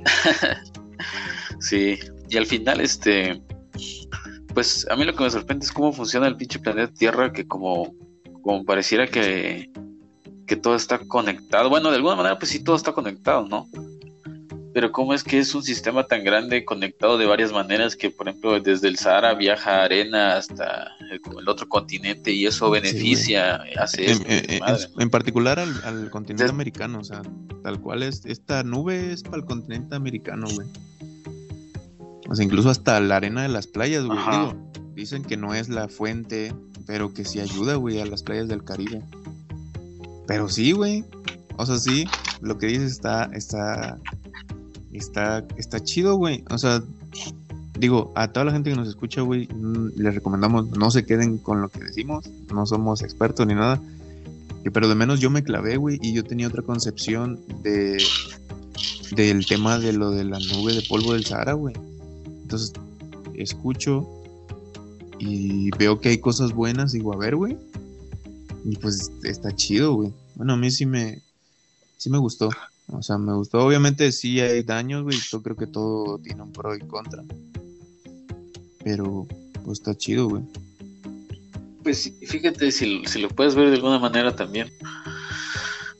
sí, y al final, este, pues a mí lo que me sorprende es cómo funciona el pinche planeta Tierra, que como, como pareciera que, que todo está conectado. Bueno, de alguna manera, pues sí, todo está conectado, ¿no? Pero cómo es que es un sistema tan grande conectado de varias maneras que, por ejemplo, desde el Sahara viaja arena hasta el, el otro continente y eso beneficia, hace En, esto, en- en- madre. en particular al, al continente Entonces- americano, o sea, tal cual es, esta nube es para el continente americano, güey. O sea, incluso hasta la arena de las playas, güey. Digo, dicen que no es la fuente, pero que sí ayuda, güey, a las playas del Caribe. Pero sí, güey. O sea, sí, lo que dices está, está, está, está chido, güey. O sea, digo, a toda la gente que nos escucha, güey, mm, les recomendamos no se queden con lo que decimos, no somos expertos ni nada, pero de menos yo me clavé, güey, y yo tenía otra concepción de del tema de lo de la nube de polvo del Sahara, güey. Entonces, escucho y veo que hay cosas buenas, digo, a ver, güey. Y pues está chido, güey. Bueno, a mí sí me sí me gustó. O sea, me gustó. Obviamente sí hay daños, güey. Yo creo que todo tiene un pro y contra. Pero pues está chido, güey. Pues fíjate, si, si lo puedes ver de alguna manera también,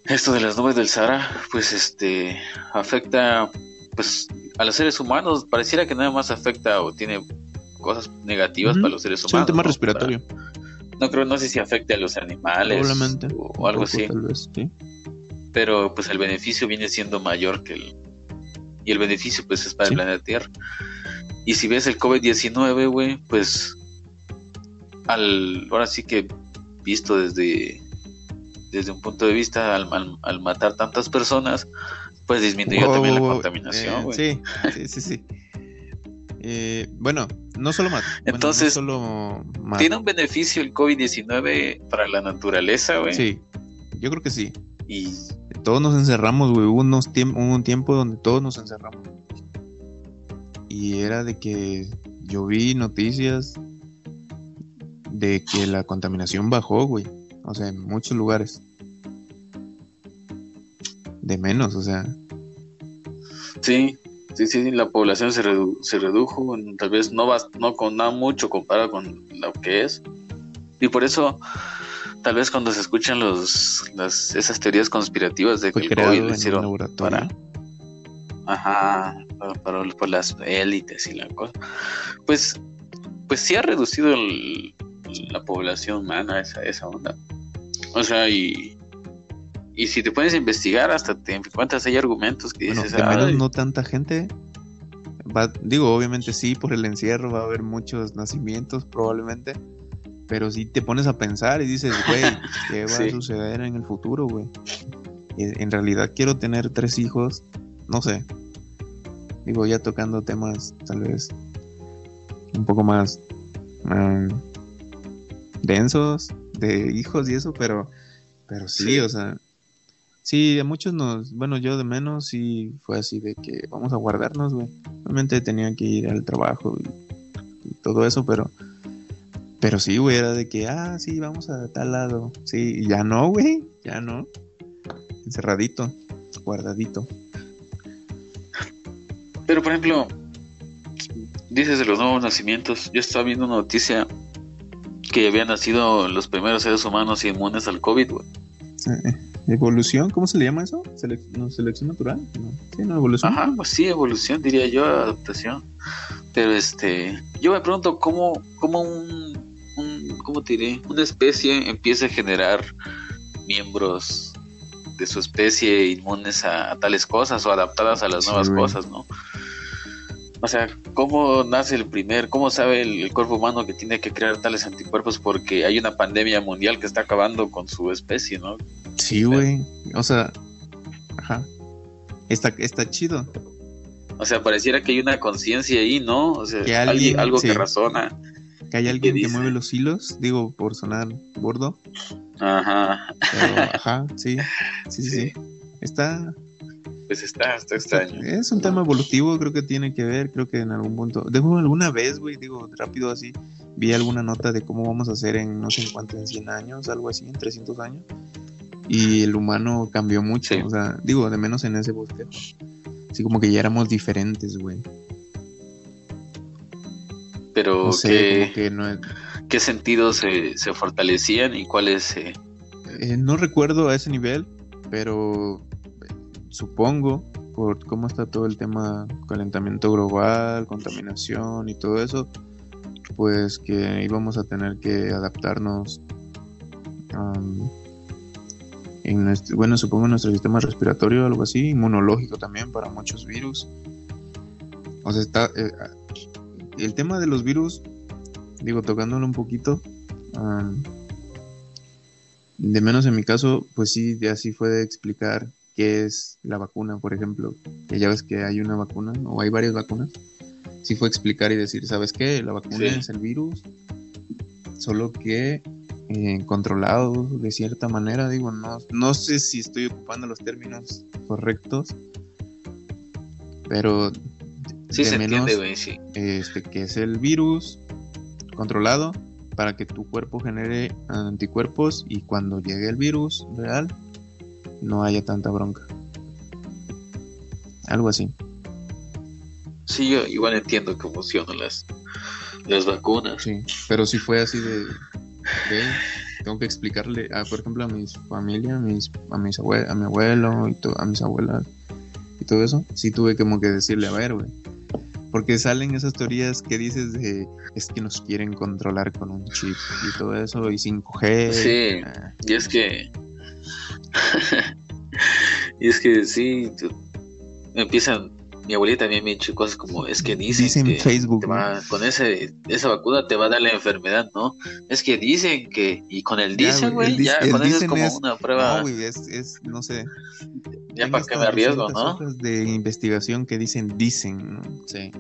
esto de las nubes del Sahara, pues este afecta pues a los seres humanos. Pareciera que nada más afecta o tiene cosas negativas para los seres Sí, un humanos. tema ¿no? respiratorio. No creo, no sé si afecte a los animales Probablemente. o, o algo Un poco, así, Tal vez, sí. Pero pues el beneficio viene siendo mayor que el y el beneficio pues es para Sí. el planeta Tierra. Y si ves el COVID-19, güey, pues al, ahora sí que visto desde, desde un punto de vista, al, al- al matar tantas personas, pues disminuyó Wow, también wow, la wow, contaminación, eh, güey. sí, sí, sí, sí. Eh, bueno, no solo más. Entonces, solo ¿Tiene un beneficio el COVID-19 para la naturaleza, güey? Sí, yo creo que sí. Y Todos nos encerramos, güey. Hubo, unos tiemp- un tiempo donde todos nos encerramos. Y era de que yo vi noticias de que la contaminación bajó, güey. O sea, en muchos lugares. De menos, o sea. sí, sí, sí, la población se, redu- se redujo, tal vez no va, no con nada mucho comparado con lo que es. Y por eso, tal vez cuando se escuchan los, las, esas teorías conspirativas de que el COVID lo hicieron para, ajá, para, para- por las élites y la cosa, pues, pues sí ha reducido el- la población humana esa, esa onda. O sea, y, y si te pones a investigar, hasta te encuentras hay argumentos que Bueno, dices, de menos "Ay, no tanta gente. Va, digo, obviamente sí, por el encierro va a haber muchos nacimientos probablemente. Pero si te pones a pensar y dices, güey, ¿qué va a suceder en el futuro, güey? Y En realidad quiero tener tres hijos, no sé. Digo, ya tocando temas tal vez un poco más mm, densos de hijos y eso, pero, pero sí, Sí. o sea, Sí, a muchos nos, bueno, yo de menos sí fue así de que vamos a guardarnos, güey. Obviamente tenía que ir al trabajo y, y todo eso, pero, pero sí, güey, era de que, ah, sí, vamos a tal lado. Sí, y ya no, güey, ya no. Encerradito, guardadito. Pero por ejemplo, dices de los nuevos nacimientos, yo estaba viendo una noticia que habían nacido los primeros seres humanos inmunes al COVID, güey. Eh, ¿Evolución? ¿Cómo se le llama eso? Selec- no, ¿Selección natural? No. Sí, no, evolución. Ajá, pues sí, evolución, diría yo, adaptación. Pero este, yo me pregunto cómo, cómo un, ¿cómo te diré? Una especie empieza a generar miembros de su especie inmunes a, a tales cosas o adaptadas a las nuevas cosas, ¿no? O sea, ¿cómo nace el primer, cómo sabe el, el cuerpo humano que tiene que crear tales anticuerpos porque hay una pandemia mundial que está acabando con su especie, ¿no? Sí, güey. O sea, ajá. Está, está chido. O sea, pareciera que hay una conciencia ahí, ¿no? O sea, Que alguien- alguien- algo sí. que razona. Que hay alguien que mueve los hilos, digo, por sonar gordo. Ajá, Pero, ajá, sí, sí, sí, Sí. Está, pues está, está extraño. es un tema evolutivo, creo que tiene que ver, creo que en algún punto. Digo, alguna vez, güey, digo, rápido así, vi alguna nota de cómo vamos a hacer en no sé en cuánto, en 100 años, algo así, en 300 años. Y el humano cambió mucho, Sí. o sea, digo, de menos en ese bosquejo. Así como que ya éramos diferentes, güey. Pero No sé, ¿qué, que no es- qué sentidos se, se fortalecían y cuáles. Eh, no recuerdo a ese nivel, pero eh, supongo por cómo está todo el tema calentamiento global, contaminación y todo eso, pues que íbamos a tener que adaptarnos en nuestro, bueno, supongo nuestro sistema respiratorio, algo así, inmunológico también para muchos virus. O sea, está eh, el tema de los virus, digo, tocándolo un poquito, am, de menos en mi caso, pues sí, ya sí fue de explicar qué es la vacuna, por ejemplo, que ya ves que hay una vacuna o hay varias vacunas. Sí fue explicar y decir, ¿sabes qué? La vacuna Sí. es el virus, solo que eh, controlado de cierta manera, digo, no, no sé si estoy ocupando los términos correctos, pero Sí se menos, entiende, güey, sí. este, que es el virus controlado para que tu cuerpo genere anticuerpos y cuando llegue el virus real no haya tanta bronca. Algo así. Sí, yo igual entiendo cómo funcionan las, las vacunas. Sí, pero si fue así de, tengo que explicarle, a, por ejemplo, a mi familia, a mis, a mis abue- a mi abuelo y a mis abuelas y todo eso, sí tuve como que decirle, a ver, güey. Porque salen esas teorías que dices de es que nos quieren controlar con un chip y todo eso y 5G. Sí. ah, Y es que... y es que sí, empiezan mi abuelita también me ha dicho cosas como, es que dicen, Dicen que Facebook, va- con ese, esa vacuna te va a dar la enfermedad, ¿no? Es que dicen que, y con el dicen, güey, ya, el con eso es como es- una prueba, No, güey, es, es, no sé. ya para que me arriesgo, 200 ¿no? de investigación que dicen, dicen, ¿no? Sí.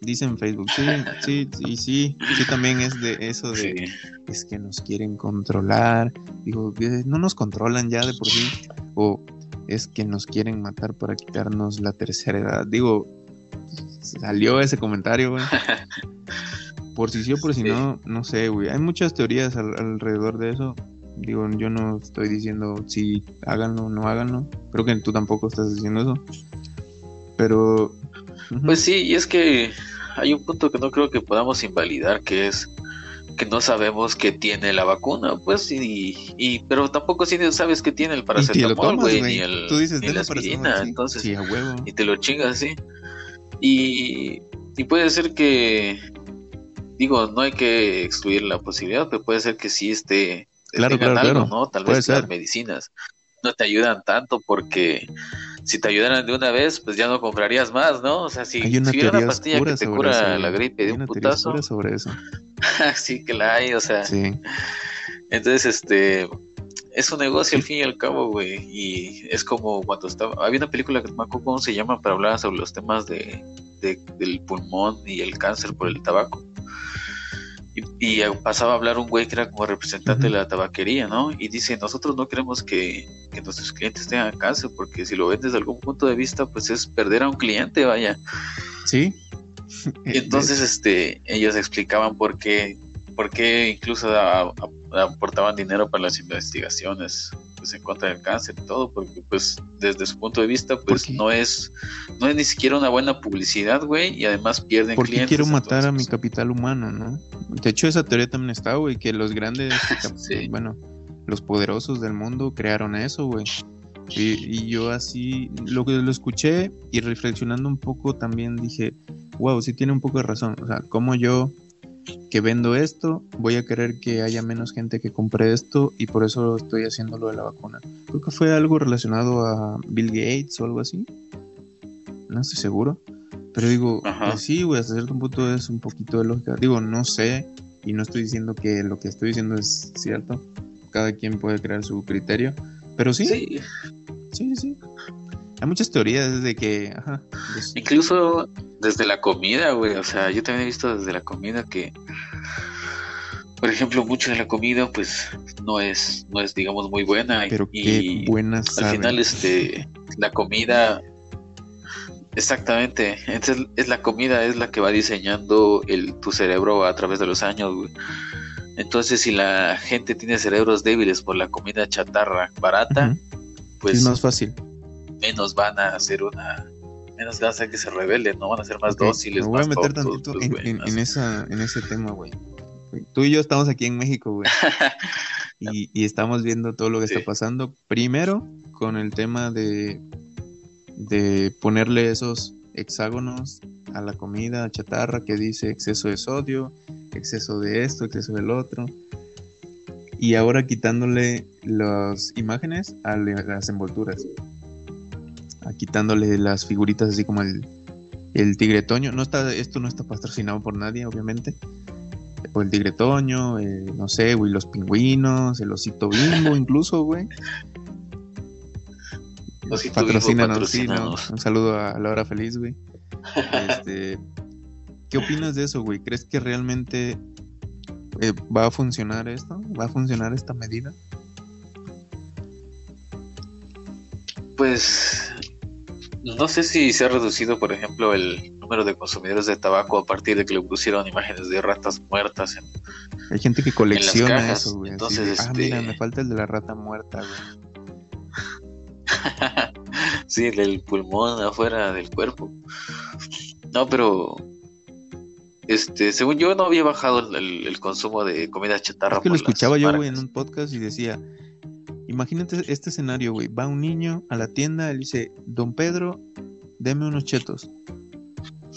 Dicen Facebook, sí, sí, sí, sí, sí, también es de eso de, Sí. es que nos quieren controlar, digo, que no nos controlan ya de por sí, o es que nos quieren matar para quitarnos la tercera edad, digo, salió ese comentario, güey. Por si sí o por si Sí. no, no sé, güey. Hay muchas teorías al- alrededor de eso. Digo, yo no estoy diciendo si háganlo o no háganlo. Creo que tú tampoco estás diciendo eso. Pero. Pues sí, y es que hay un punto que no creo que podamos invalidar, que es que no sabemos qué tiene la vacuna, pues, y, y pero tampoco si sabes qué tiene el paracetamol, güey, ni, el, Tú dices, ni "Denme la aspirina, paracetamol", sí. entonces, Sí, a huevo. y te lo chingas así. Y, y puede ser que, digo, no hay que excluir la posibilidad, pero puede ser que sí esté, Claro, claro, algo, claro. ¿no? Tal Puede vez las medicinas no te ayudan tanto porque si te ayudaran de una vez, pues ya no comprarías más, ¿no? O sea, si, Hay una si hubiera una pastilla que te cura eso, la gripe de un putazo, sobre eso. sí que la hay, o sea, Sí. entonces, este, es un negocio al fin y al cabo, güey. Y es como cuando estaba. Había una película que no me acuerdo cómo se llama para hablar sobre los temas de, de- del pulmón y el cáncer por el tabaco. Y, y pasaba a hablar un güey que era como representante de la tabaquería, ¿no? Y dice: Nosotros no queremos que, que nuestros clientes tengan cáncer, porque si lo ven desde algún punto de vista, pues es perder a un cliente, vaya. Sí. Y entonces este, ellos explicaban por qué, por qué incluso a- a- aportaban dinero para las investigaciones pues, en contra del cáncer y todo, porque pues desde su punto de vista pues Porque- no es, no es ni siquiera una buena publicidad, güey, y además pierden ¿Por qué clientes. quiero matar a mi entonces, capital humano, no? De hecho, esa teoría también está, güey, que los grandes, cap- Sí. bueno, los poderosos del mundo crearon eso, güey. Y, y yo así, lo que lo escuché y reflexionando un poco también dije, wow, sí tiene un poco de razón. O sea, como yo que vendo esto, voy a querer que haya menos gente que compre esto y por eso estoy haciendo lo de la vacuna. Creo que fue algo relacionado a Bill Gates o algo así. No estoy seguro. Pero digo, pues sí, güey, hasta cierto punto es un poquito de lógica. Digo, no sé y no estoy diciendo que lo que estoy diciendo es cierto. Cada quien puede crear su criterio. Pero sí, sí, sí, sí. Hay muchas teorías de que, ajá, pues, incluso desde la comida, güey, o sea, yo también he visto desde la comida que por ejemplo, mucho de la comida pues no es no es digamos muy buena pero y, qué buenas al final este la comida exactamente entonces es la comida es la que va diseñando el tu cerebro a través de los años güey. entonces si la gente tiene cerebros débiles por la comida chatarra barata pues es más fácil. Menos van a hacer una menos van a hacer que se rebelen no van a ser más dóciles Me voy a más meter tontos, tantito pues, en, güey, en- no en sé. esa, en ese tema, güey. Tú y yo estamos aquí en México, güey. y, y estamos viendo todo lo que Sí. está pasando. Primero, con el tema de, de ponerle esos hexágonos a la comida chatarra que dice exceso de sodio, exceso de esto, exceso del otro. Y ahora quitándole las imágenes a las envolturas. Quitándole las figuritas así como el, el tigre toño. No está, esto no está patrocinado por nadie, obviamente. Por el tigre toño, eh, no sé, güey, los pingüinos, el osito bimbo, incluso, güey. Osito Patrocínanos, sí, ¿no? Un saludo a la hora feliz, güey. Este, ¿Qué opinas de eso, güey? ¿Crees que realmente eh, va a funcionar esto? ¿Va a funcionar esta medida? Pues no sé si se ha reducido, por ejemplo, el número de consumidores de tabaco a partir de que le pusieron imágenes de ratas muertas. en- Hay gente que colecciona eso, güey. entonces, Ah, este- mira, me falta el de la rata muerta, güey. sí, el pulmón afuera del cuerpo. No, pero este, según yo no había bajado el, el- el consumo de comida chatarra. Es que lo escuchaba yo, güey, en un podcast y decía, imagínate este escenario, güey, va un niño a la tienda, le dice, don Pedro, deme unos chetos.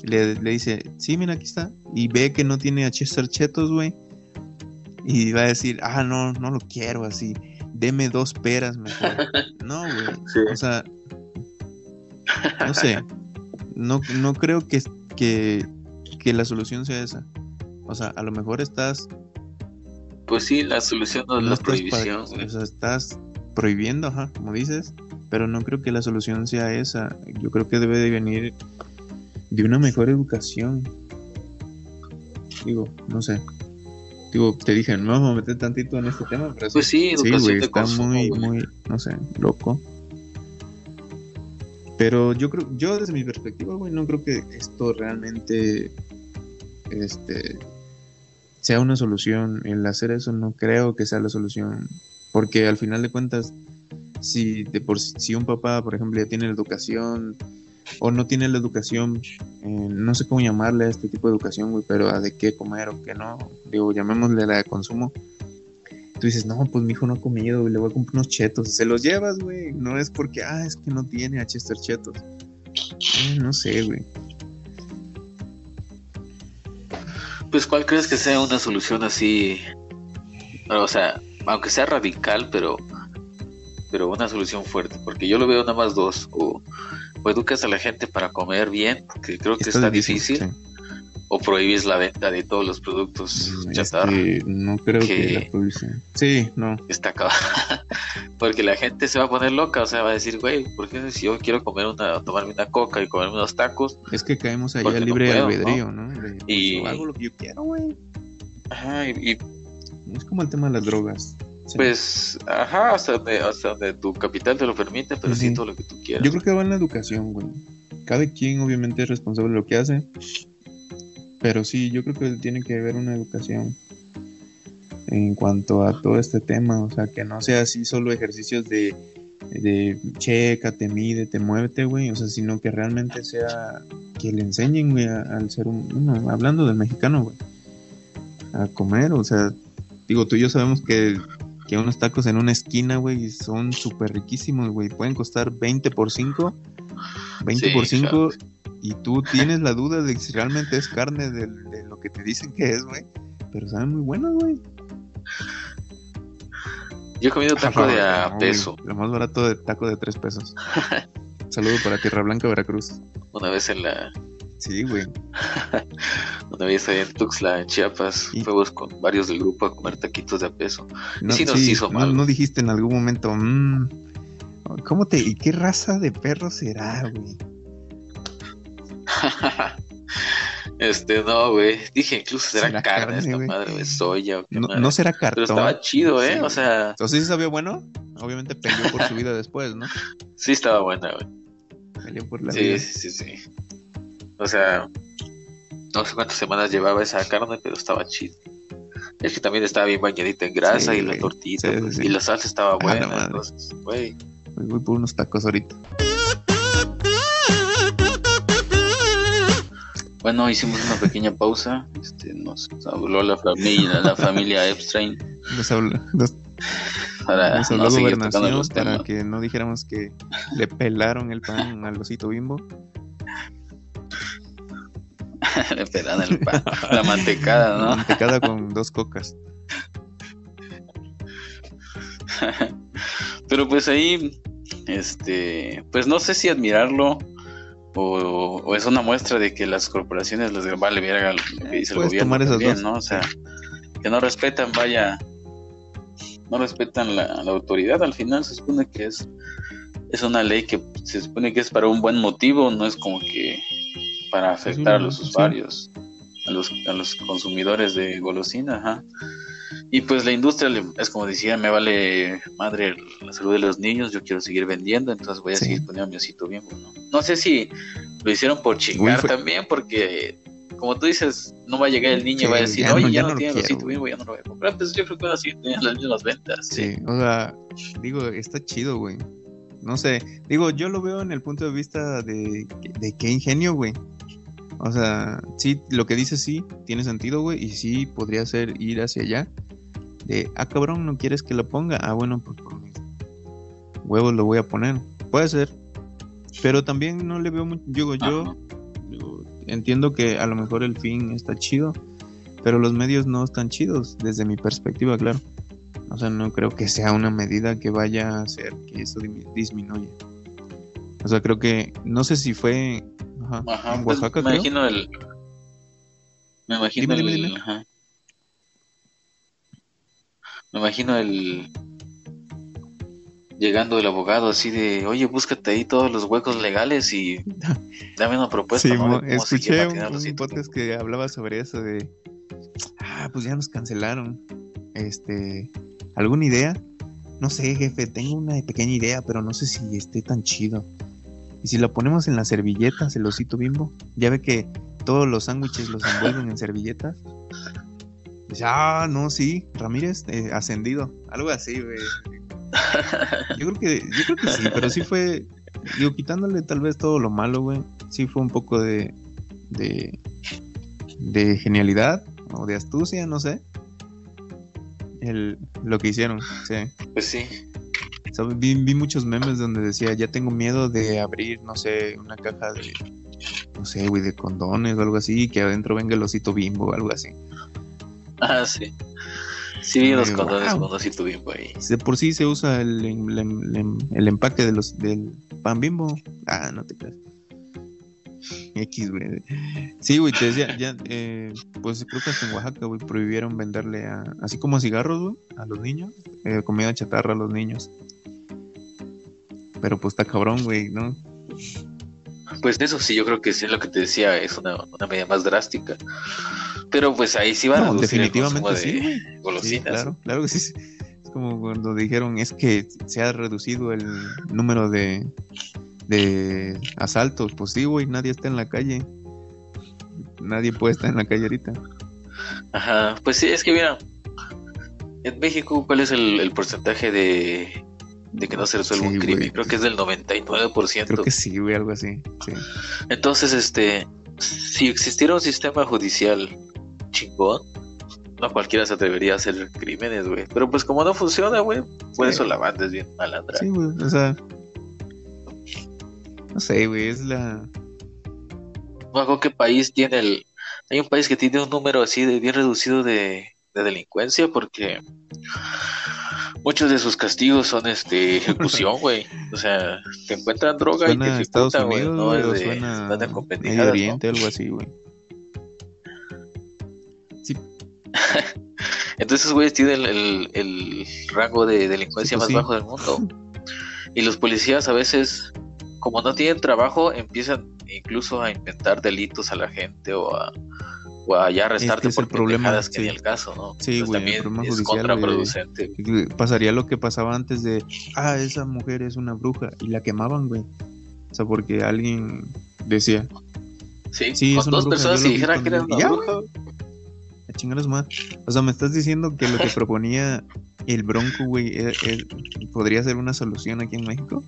Le, le dice, sí, mira, aquí está. Y ve que no tiene a Chester chetos, güey. Y va a decir, ah, no, no lo quiero así. Deme dos peras mejor. no, güey. Sí. O sea, no sé. no, no creo que, que, que la solución sea esa. O sea, a lo mejor estás Pues sí, la solución no es no la estás pa- prohibición. güey. o sea, estás prohibiendo, ajá, como dices, pero no creo que la solución sea esa. Yo creo que debe de venir de una mejor educación. Digo, no sé. Digo, te dije, no vamos a meter tantito en este tema, pero Pues sí, educación güey, de está consumo, muy, güey. muy, no sé, loco. Pero yo creo, yo desde mi perspectiva, güey, no creo que esto realmente, este, sea una solución. El hacer eso no creo que sea la solución, porque al final de cuentas, si de por si un papá, por ejemplo, ya tiene la educación o no tiene la educación, eh, no sé cómo llamarle a este tipo de educación, güey, pero a de qué comer o qué no, digo, llamémosle la de consumo. Tú dices, no, pues mi hijo no ha comido, le voy a comprar unos chetos. Se los llevas, güey. No es porque, ah, es que no tiene a Chester Chetos. Eh, no sé, güey. Pues, ¿cuál crees que sea una solución así? O sea, aunque sea radical, pero pero una solución fuerte, porque yo lo veo nada más dos, o, o educas a la gente para comer bien, que creo que está, difícil, sí. O prohíbes la venta de todos los productos Mm, es chatarra. que no creo que, que- la prohibición. Sí, no. Está acá. Porque la gente se va a poner loca, o sea, va a decir, güey, ¿por qué si yo quiero comer una, tomarme una coca y comerme unos tacos? Es que caemos ahí Porque al no libre puedo, albedrío, ¿no? De, pues, Y- hago lo que yo quiero, güey. Ajá, y, y, Es como el tema de las drogas. Sí. pues, ajá, hasta donde, hasta donde tu capital te lo permite, pero sí Ujú. todo lo que tú quieras. Yo creo que va en la educación, güey. Cada quien obviamente es responsable de lo que hace. Pero sí, yo creo que tiene que haber una educación en cuanto a todo este tema. O sea, que no sea así solo ejercicios de, de checa, te mide, te muévete, güey. O sea, sino que realmente sea que le enseñen, güey, al ser un... Bueno, hablando del mexicano, güey. A comer, o sea, digo, tú y yo sabemos que que unos tacos en una esquina, güey, son súper riquísimos, güey. Pueden costar 20 por 5, 20 Sí, por 5, claro. Y tú tienes la duda de si realmente es carne de, de lo que te dicen que es, güey. Pero saben muy buenos, güey. Yo he comido taco de a No, peso Lo más barato de taco de 3 pesos. Saludo para Tierra Blanca, Veracruz. una vez en la, Sí, güey. una vez ahí en Tuxtla, en Chiapas, Y- fuimos con varios del grupo a comer taquitos de a peso. No, sí nos hizo mal. no dijiste en algún momento, "Mm, ¿cómo te, y qué raza de perro será, güey? este, no, güey. Dije, incluso será, Será carne, carne, esta madre de soya o qué No, madre. no será cartón. Pero estaba chido, ¿eh? Sí, o sea, Entonces sí sabía bueno. Obviamente peleó por su vida después, ¿no? sí estaba buena, güey. Peleó por la Sí, vida. sí, sí, sí. O sea, no sé cuántas semanas llevaba esa carne, pero estaba chido. Es que también estaba bien bañadita en grasa Sí, y la tortita, pues, y la salsa estaba buena. madre. entonces, güey. Voy, voy por unos tacos ahorita. Bueno, hicimos una pequeña pausa. Este, nos habló la familia, la familia Epstein Nos habló, nos, para nos habló no gobernación los para que no dijéramos que le pelaron el pan al osito bimbo. Le pelan el pan, la mantecada, ¿no? Mantecada con dos cocas. Pero pues ahí, este, pues no sé si admirarlo o, o es una muestra de que las corporaciones les vale verga lo que dice el gobierno tomar esas también, dos. ¿no? O sea, que no respetan, vaya, no respetan la, la autoridad. Al final se supone que es es una ley que se supone que es para un buen motivo, no es como que para afectar a los sí. usuarios, a los a los consumidores de golosina, ajá. Y pues la industria es como decía, me vale madre la salud de los niños, yo quiero seguir vendiendo, entonces voy a Sí. seguir poniendo mi osito bien, ¿no? No sé si lo hicieron por chingar también, porque como tú dices, no va a llegar el niño y Sí, va a decir, ya oye, no- ya, ya no, no tiene osito bien, ya no lo voy a comprar. Pues yo creo que van a seguir teniendo las mismas ventas. Sí, o sea, digo, está chido, güey. No sé, digo, yo lo veo en el punto de vista de, de qué ingenio, güey. O sea, sí, lo que dices sí, tiene sentido, güey, y sí podría ser ir hacia allá. De, ah, cabrón, ¿no quieres que lo ponga? Ah, bueno, pues por mis huevos lo voy a poner. Puede ser, pero también no le veo mucho, digo, yo digo, entiendo que a lo mejor el fin está chido, pero los medios no están chidos, desde mi perspectiva, claro. O sea, no creo que sea una medida que vaya a hacer que eso disminuya. O sea, creo que, no sé si fue, Ajá. Ajá, en pues, Oaxaca, me creo. imagino el. Me imagino Dime, el. dime. ajá. Me imagino el. Llegando el abogado así de, oye, búscate ahí todos los huecos legales y dame una propuesta. Sí, ¿no? escuché un, un podcast que hablaba sobre eso de, ah, pues ya nos cancelaron. Este, ¿alguna idea? No sé, jefe, tengo una pequeña idea, pero no sé si esté tan chido. Y si la ponemos en las servilletas, el osito bimbo, ya ve que todos los sándwiches los envuelven en servilletas. Dice, ah, no, sí, Ramírez, eh, ascendido, algo así, güey. Yo creo que, yo creo que sí, pero sí fue, digo, quitándole tal vez todo lo malo, güey, sí fue un poco de, de, de genialidad o de astucia, no sé. El, lo que hicieron, sí. Pues sí. Vi, vi muchos memes donde decía, ya tengo miedo de abrir, no sé, una caja de, no sé, güey, de condones o algo así, y que adentro venga el osito bimbo o algo así. Ah, sí. Sí, vi Ay, condones wow. con osito bimbo ahí. De por sí se usa el, el, el- el empaque de los, del pan bimbo. Ah, no te creas. X, güey. Sí, güey, te decía, ya, eh, pues creo que hasta en Oaxaca, güey, prohibieron venderle a, así como cigarros, güey, a los niños, eh, comida chatarra a los niños. Pero pues está cabrón, güey, ¿no? Pues eso sí, yo creo que sí es lo que te decía, es una, una medida más drástica. Pero pues ahí sí va a reducir el definitivamente consumo sí, de güey. Sí, golosinas. claro, claro que sí. Es como cuando dijeron, es que se ha reducido el número de, de asaltos. Pues sí, güey, nadie está en la calle. Nadie puede estar en la calle ahorita. Ajá, pues sí, es que mira, en México, ¿cuál es el, el porcentaje de, de que no se resuelva Sí, un crimen? güey. Creo que es del 99%. Creo que sí, güey, algo así. Sí. Entonces, este, si existiera un sistema judicial chingón, no cualquiera se atrevería a hacer crímenes, güey. Pero pues como no funciona, güey, por Sí. eso la banda es bien malandra. Sí, güey, o sea. No sé, güey, es la. No qué país tiene el... Hay un país que tiene un número así de bien reducido de, de delincuencia porque muchos de sus castigos son este ejecución, güey. O sea, te encuentran droga y Suena te a Estados ejecutan, güey. No güey, es de suena Medio ¿no? Oriente, algo así, güey. Sí, Entonces, esos güeyes tienen el, el rango de delincuencia Sí, pues más sí. bajo del mundo. Y los policías a veces, como no tienen trabajo, empiezan incluso a inventar delitos a la gente o a, o a ya arrestarte es el por pendejadas que sí. ni el caso, ¿no? Sí, Entonces güey, también es judicial, contraproducente. güey. pasaría lo que pasaba antes de, ah, esa mujer es una bruja, y la quemaban, güey. O sea, porque alguien decía, Sí, Sí, con dos bruja, personas si dijeran que era una Ya, bruja. a chingaros más. O sea, me estás diciendo que lo que proponía el Bronco, güey, e- e- podría ser una solución aquí en México.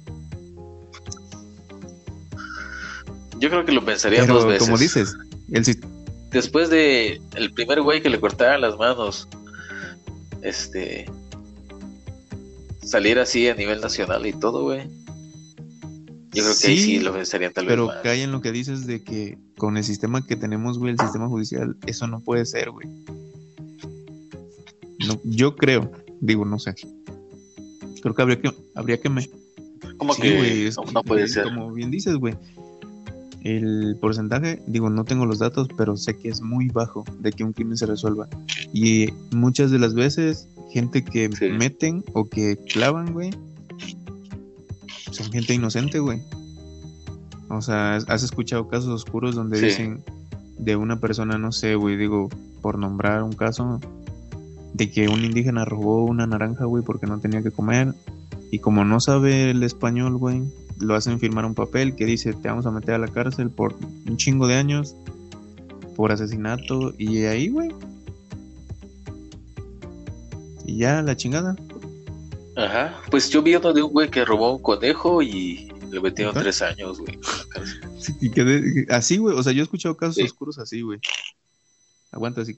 Yo creo que lo pensaría Pero dos veces. como dices, el Después de el primer güey que le cortaran las manos, este, salir así a nivel nacional y todo, güey. Yo creo que ahí Sí, lo pensarían tal vez pero cae en lo que dices de que con el sistema que tenemos, güey, el sistema judicial, eso no puede ser, güey. No, yo creo, digo, no sé. Creo que habría que, habría que me, Como Sí, que es no, puede ser. Como bien dices, güey. El porcentaje, digo, no tengo los datos, pero sé que es muy bajo de que un crimen se resuelva. Y muchas de las veces, gente que Sí. meten o que clavan, güey, son gente inocente, güey. O sea, has- escuchado casos oscuros donde Sí. dicen de una persona, no sé, güey, digo, por nombrar un caso, de que un indígena robó una naranja, güey, porque no tenía que comer. Y como no sabe el español, güey, lo hacen firmar un papel que dice, te vamos a meter a la cárcel por un chingo de años, por asesinato, y ahí, güey. Y ya, la chingada. Ajá. Pues yo vi uno de un güey que robó un conejo y le metieron tres años, güey. Sí, y quedé- así, güey, o sea, yo he escuchado casos Sí. oscuros así, güey. Aguanta así.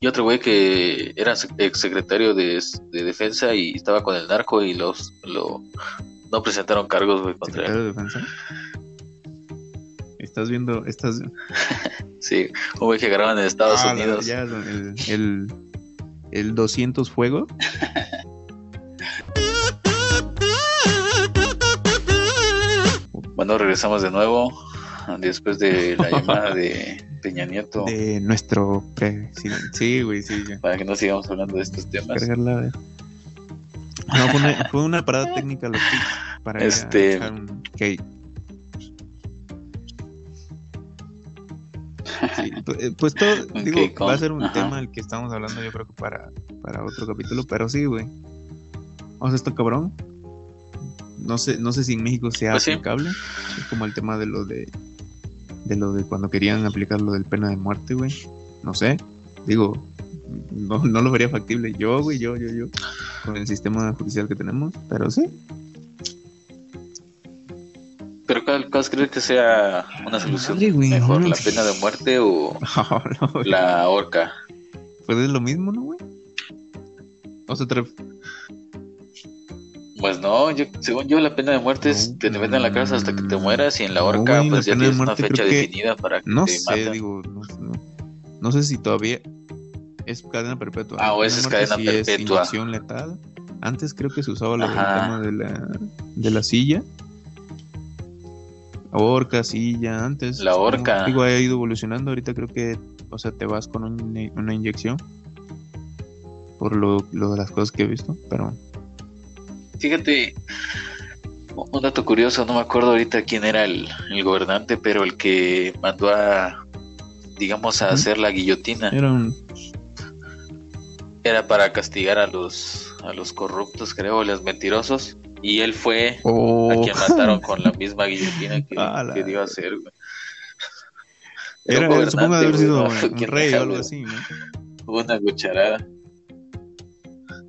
Y otro güey que era ex secretario de, de defensa y estaba con el narco y los lo no presentaron cargos, güey, contra él. De Defensa. Estás viendo, estás... Sí, un güey que agarraban en Estados Ah, la- Unidos. ya, el, el, el 200 fuego. Bueno, regresamos de nuevo. después de la llamada de Peña Nieto, De nuestro presidente. Sí, güey, sí, ya. para que no sigamos hablando de estos temas. Cargarla. No, fue una, fue una parada técnica los para Este- echar un cake. Sí, eh, pues todo, digo, va a ser un ajá. tema el que estamos hablando yo creo que para, para otro capítulo, pero sí, güey. O sea, esto cabrón. No sé, no sé si en México sea Pues sí. aplicable. Es como el tema de lo de de lo de cuando querían aplicar lo del pena de muerte, güey. No sé. Digo, no, no lo vería factible yo, güey, yo, yo, yo, con el sistema judicial que tenemos, pero sí. Pero ¿cuál, cuál crees que sea una solución güey, mejor, no. la pena de muerte o No, la horca? Pues es lo mismo, ¿no, güey? O sea, te Pues no, yo, según yo la pena de muerte es que te meten en la cárcel hasta que te mueras y en la no, horca güey, la pues ya tienes una fecha creo que- definida para que no te sé, maten. digo, no, no, no sé si todavía es cadena perpetua. Ah, o La esa es cadena sí es perpetua. inyección letal. Antes creo que se usaba Ajá. tema de la, de la silla. Horca, silla, antes. La horca. Digo, ha ido evolucionando. Ahorita creo que, o sea, te vas con un- una inyección. Por lo, lo de las cosas que he visto. Pero, Fíjate, un dato curioso, no me acuerdo ahorita quién era el, el gobernante, pero el que mandó a, digamos, a hacer la guillotina era un. Era para castigar a los, a los corruptos, creo, los mentirosos, y él fue Oh, a quien mataron con la misma guillotina que, dio a hacer. era, un supongo haber sido un ¿Quién rey o algo así, ¿no? Una cucharada.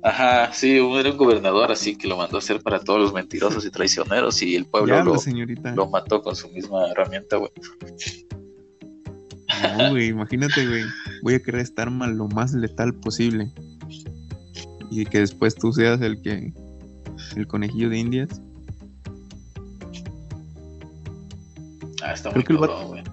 Ajá, sí, era un gobernador así que lo mandó a hacer para todos los mentirosos y traicioneros y el pueblo Ya, lo, lo mató con su misma herramienta, güey. No, güey, imagínate, güey. Voy a querer esta arma lo más letal posible. Y que después tú seas el que. El conejillo de indias. Ah, está Creo muy que el cabrón, güey.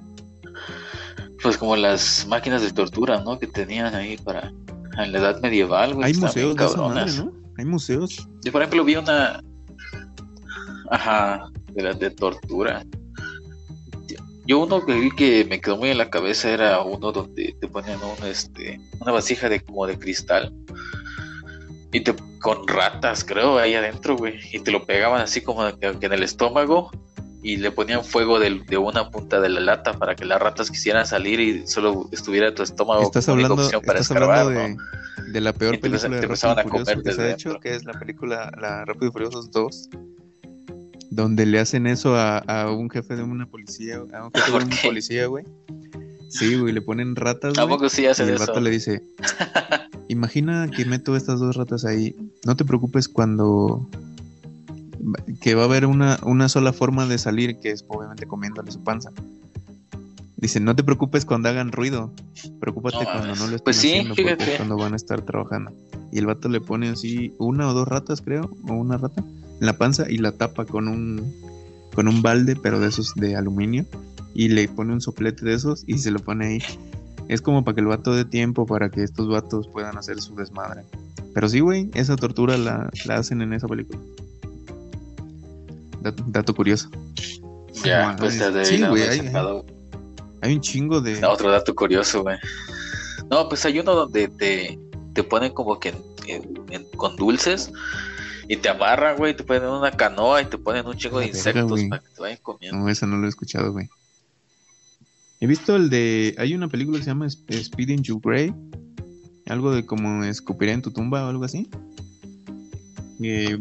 Pues como las máquinas de tortura, ¿no? Que tenían ahí para... En la edad medieval, güey. Hay museos de esa madre, cabronas. ¿no? Hay museos. Yo, por ejemplo, vi una... Ajá, de las de tortura. Yo uno que vi que me quedó muy en la cabeza era uno donde te ponían un, este, una vasija de como de cristal y te con ratas, creo, ahí adentro, güey, y te lo pegaban así como que, que en el estómago y le ponían fuego de, una punta de la lata para que las ratas quisieran salir y solo estuviera tu estómago Estás como hablando, para estás escarbar, hablando de, ¿no? de la peor te película de te Rápido empezaban y a Furioso comer que se ha desde hecho, que es la película La Rápido y Furiosos 2. Donde le hacen eso a, a un jefe de una policía, a un jefe de ¿Por un qué? policía, güey. Sí, güey, le ponen ratas, ¿A güey. poco sí Y hacen el eso? vato le dice, imagina que meto estas dos ratas ahí. No te preocupes cuando... Que va a haber una, una sola forma de salir, que es obviamente comiéndole su panza. Dice, no te preocupes cuando hagan ruido. Preocúpate No cuando no lo estén Pues sí, haciendo, porque es cuando van a estar trabajando. Y el vato le pone así una o dos ratas, creo, o una rata, en la panza y la tapa con un, con un balde, pero de esos de aluminio. Y le pone un soplete de esos y se lo pone ahí. Es como para que el vato dé tiempo para que estos vatos puedan hacer su desmadre. Pero sí, güey, esa tortura la, la hacen en esa película. Dato, dato curioso. Ya, pues de Sí, güey, hay- un chingo de... No, otro dato curioso, güey. No, pues hay uno donde te, te ponen como que en- en- en- con dulces y te amarran, güey, te ponen en una canoa y te ponen un chingo de verga, insectos para que te vayan comiendo. No, eso no lo he escuchado, güey. He visto el de... Hay una película que se llama Sp- Speeding to Grey. Algo de como escupiré en tu tumba o algo así. Eh,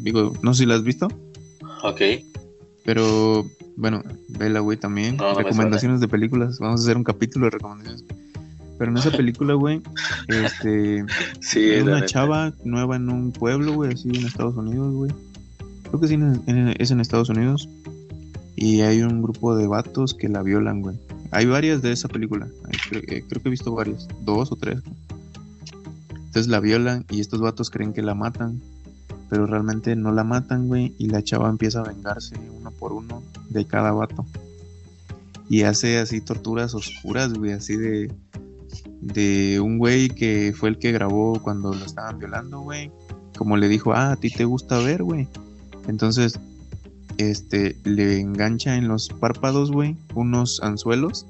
digo, no sé si la has visto. Ok. Pero bueno, vela, güey, también. No, no me recomendaciones de películas. Vamos a hacer un capítulo de recomendaciones. Pero en esa película, güey, este, Sí, es una neta. chava nueva en un pueblo, güey, así en Estados Unidos, güey. Creo que sí en- en- es en Estados Unidos. Y hay un grupo de vatos que la violan, güey. Hay varias de esa película. Hay- creo, eh, creo que he visto varias. Dos o tres. Entonces la violan y estos vatos creen que la matan. Pero realmente no la matan, güey. Y la chava empieza a vengarse uno por uno de cada vato. Y hace así torturas oscuras, güey. Así de, de un güey que fue el que grabó cuando lo estaban violando, güey. Como le dijo, ah, a ti te gusta ver, güey. Entonces este, le engancha en los párpados, güey, unos anzuelos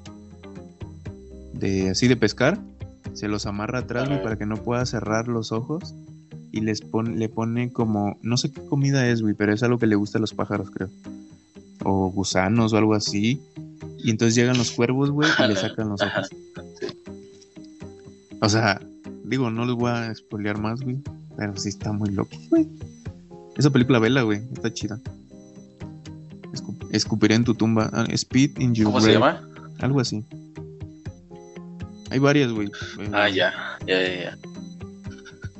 de así de pescar, se los amarra atrás, güey, para que no pueda cerrar los ojos y les le pone como, no sé qué comida es, güey, pero es algo que le gusta a los pájaros, creo, o gusanos o algo así, y entonces llegan los cuervos, güey, y le sacan los ojos. O sea, digo, no les voy a spoilear más, güey, pero sí está muy loco, güey. Esa película, vela, güey, está chida. Escu- Escupiré en tu tumba. Ah, Speed in your ¿Cómo se llama? Algo así. Hay varias, güey. Eh, Ah, ya, ya, ya, ya.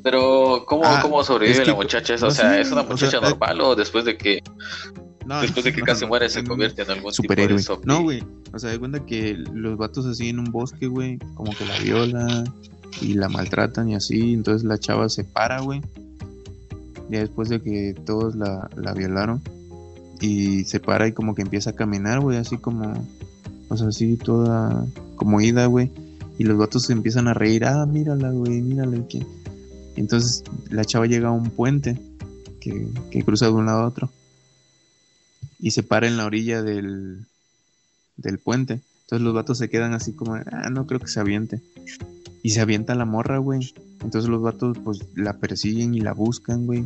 Pero, ¿cómo, Ah, cómo sobrevive es que- la muchacha esa? O sea, ¿es una o sea, muchacha eh, normal o después de que no, después de que no, casi muere se convierte en algún Superhéroe. tipo de? No, güey. O sea, de cuenta que los vatos así en un bosque, güey, como que la violan y la maltratan y así. Entonces la chava se para, güey. Ya después de que todos la, la violaron. Y se para y como que empieza a caminar, güey, así como. O sea, así toda como ida, güey. Y los vatos se empiezan a reír. Ah, mírala, güey, mírala. que- Entonces la chava llega a un puente que, que cruza de un lado a otro. Y se para en la orilla del, del puente. Entonces los vatos se quedan así como, ah, no creo que se aviente. Y se avienta la morra, güey. Entonces los vatos pues la persiguen y la buscan, güey.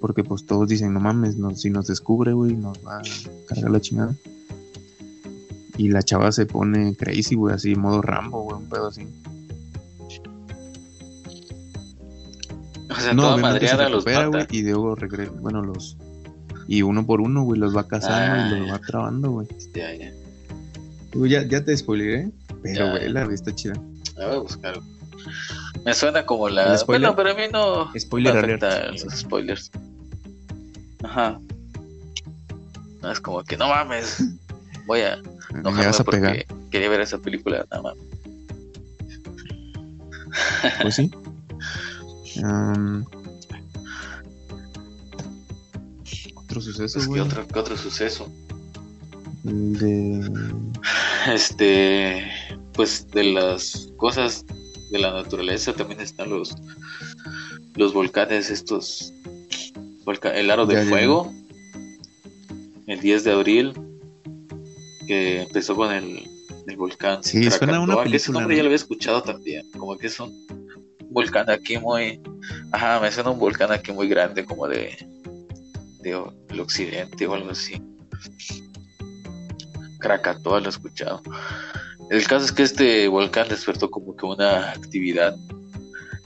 Porque pues todos dicen, no mames, no- si nos descubre, güey, nos va a cargar la chingada. Y la chava se pone crazy, güey, así, modo Rambo, güey, un pedo así. O sea, no, toda se madreada los recupera, mata. güey, y luego regresa, bueno, los... Y uno por uno, güey, los va cazando Ah, y los ya. va trabando, güey. Ya, ya. Digo, ya, ya te spoileré, pero, Ya, güey, ya. la vi está chida. La voy a buscar. Me suena como ¿El la. spoiler? Bueno, pero a mí no. Spoiler no alert. afecta los spoilers. Ajá. No es como que no mames. Voy a Me enojarme vas a porque pegar. quería ver esa película nada más. Pues sí. Otro suceso, Pues, ¿qué, güey. otro, ¿Qué otro suceso? De. Este. Pues de las cosas de la naturaleza también están los. Los volcanes, estos. el aro de Ya, ya, ya. fuego. El 10 de abril. Que empezó con el, el volcán. Sí, suena una Krakatoa, que ese película, nombre ¿no? ya lo había escuchado también. Como que es un volcán aquí muy. Ajá, me suena un volcán aquí muy grande, como de. de del occidente o algo así. Krakatoa lo he escuchado. El caso es que este volcán despertó como que una actividad.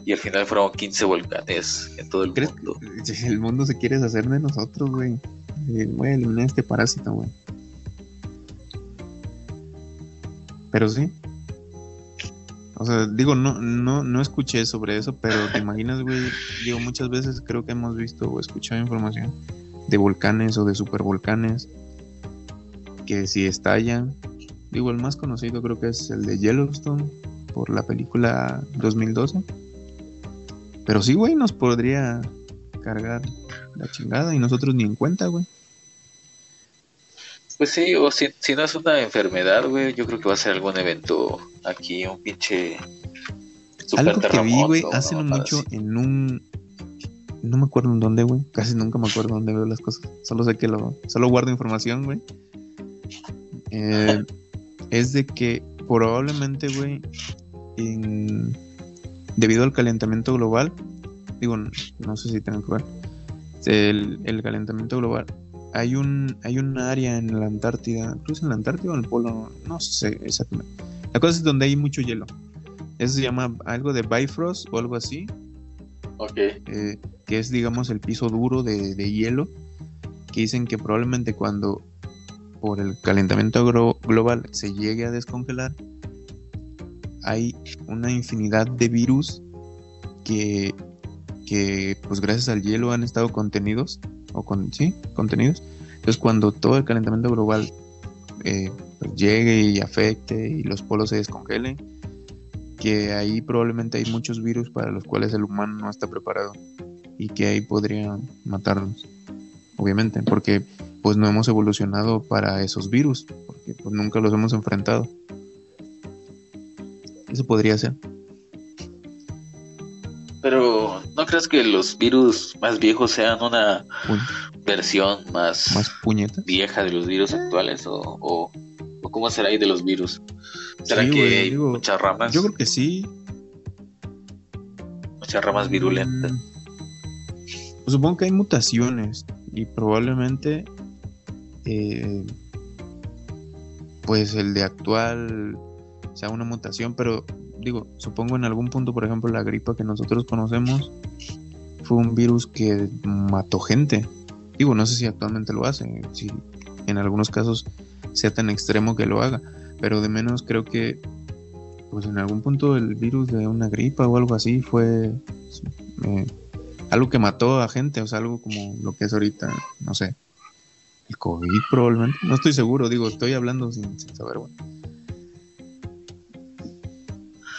Y al final fueron 15 volcanes en todo el ¿Crees mundo. que el mundo se quiere deshacer de nosotros, güey? Eh, Voy a eliminar este parásito, güey. Pero sí. O sea, digo, no, no, no escuché sobre eso, pero te imaginas, güey. Digo, muchas veces creo que hemos visto o escuchado información de volcanes o de supervolcanes que si estallan. Digo, el más conocido creo que es el de Yellowstone por la película 2012. Pero sí, güey, nos podría cargar la chingada y nosotros ni en cuenta, güey. Pues sí, o si, si no es una enfermedad, güey, yo creo que va a ser algún evento aquí, un pinche super Algo que vi, güey, hace no mucho así. en un... No me acuerdo en dónde, güey. Casi nunca me acuerdo dónde veo las cosas. Solo sé que lo... Solo guardo información, güey. Eh, es de que probablemente, güey, en- debido al calentamiento global, digo, no, no sé si tengo que ver, el, el calentamiento global, hay un hay un área en la Antártida, creo es en la Antártida o en el Polo, no sé exactamente. La cosa es donde hay mucho hielo. Eso se llama algo de Bifrost o algo así, Ok, eh, que es digamos el piso duro de, de hielo, que dicen que probablemente cuando por el calentamiento global se llegue a descongelar, hay una infinidad de virus que, que pues gracias al hielo han estado contenidos, o con, sí, contenidos. Entonces cuando todo el calentamiento global eh, pues, llegue y afecte y los polos se descongelen, que ahí probablemente hay muchos virus para los cuales el humano no está preparado y que ahí podría matarnos, obviamente, porque pues no hemos evolucionado para esos virus, porque pues nunca los hemos enfrentado. Eso podría ser. pero ¿no crees que los virus más viejos sean una versión más, más vieja de los virus actuales? ¿O, o, o cómo será ahí de los virus? ¿Será Sí, que güey, hay digo, muchas ramas? Yo creo que sí. Muchas ramas virulentas. Mm, pues supongo que hay mutaciones y probablemente eh, pues el de actual sea una mutación, pero digo, supongo en algún punto, por ejemplo, la gripa que nosotros conocemos fue un virus que mató gente. Digo, no sé si actualmente lo hace, si en algunos casos sea tan extremo que lo haga, pero de menos creo que pues en algún punto el virus de una gripa o algo así fue eh, algo que mató a gente, o sea, algo como lo que es ahorita, no sé, el COVID probablemente, no estoy seguro, digo, estoy hablando sin, sin saber, güey.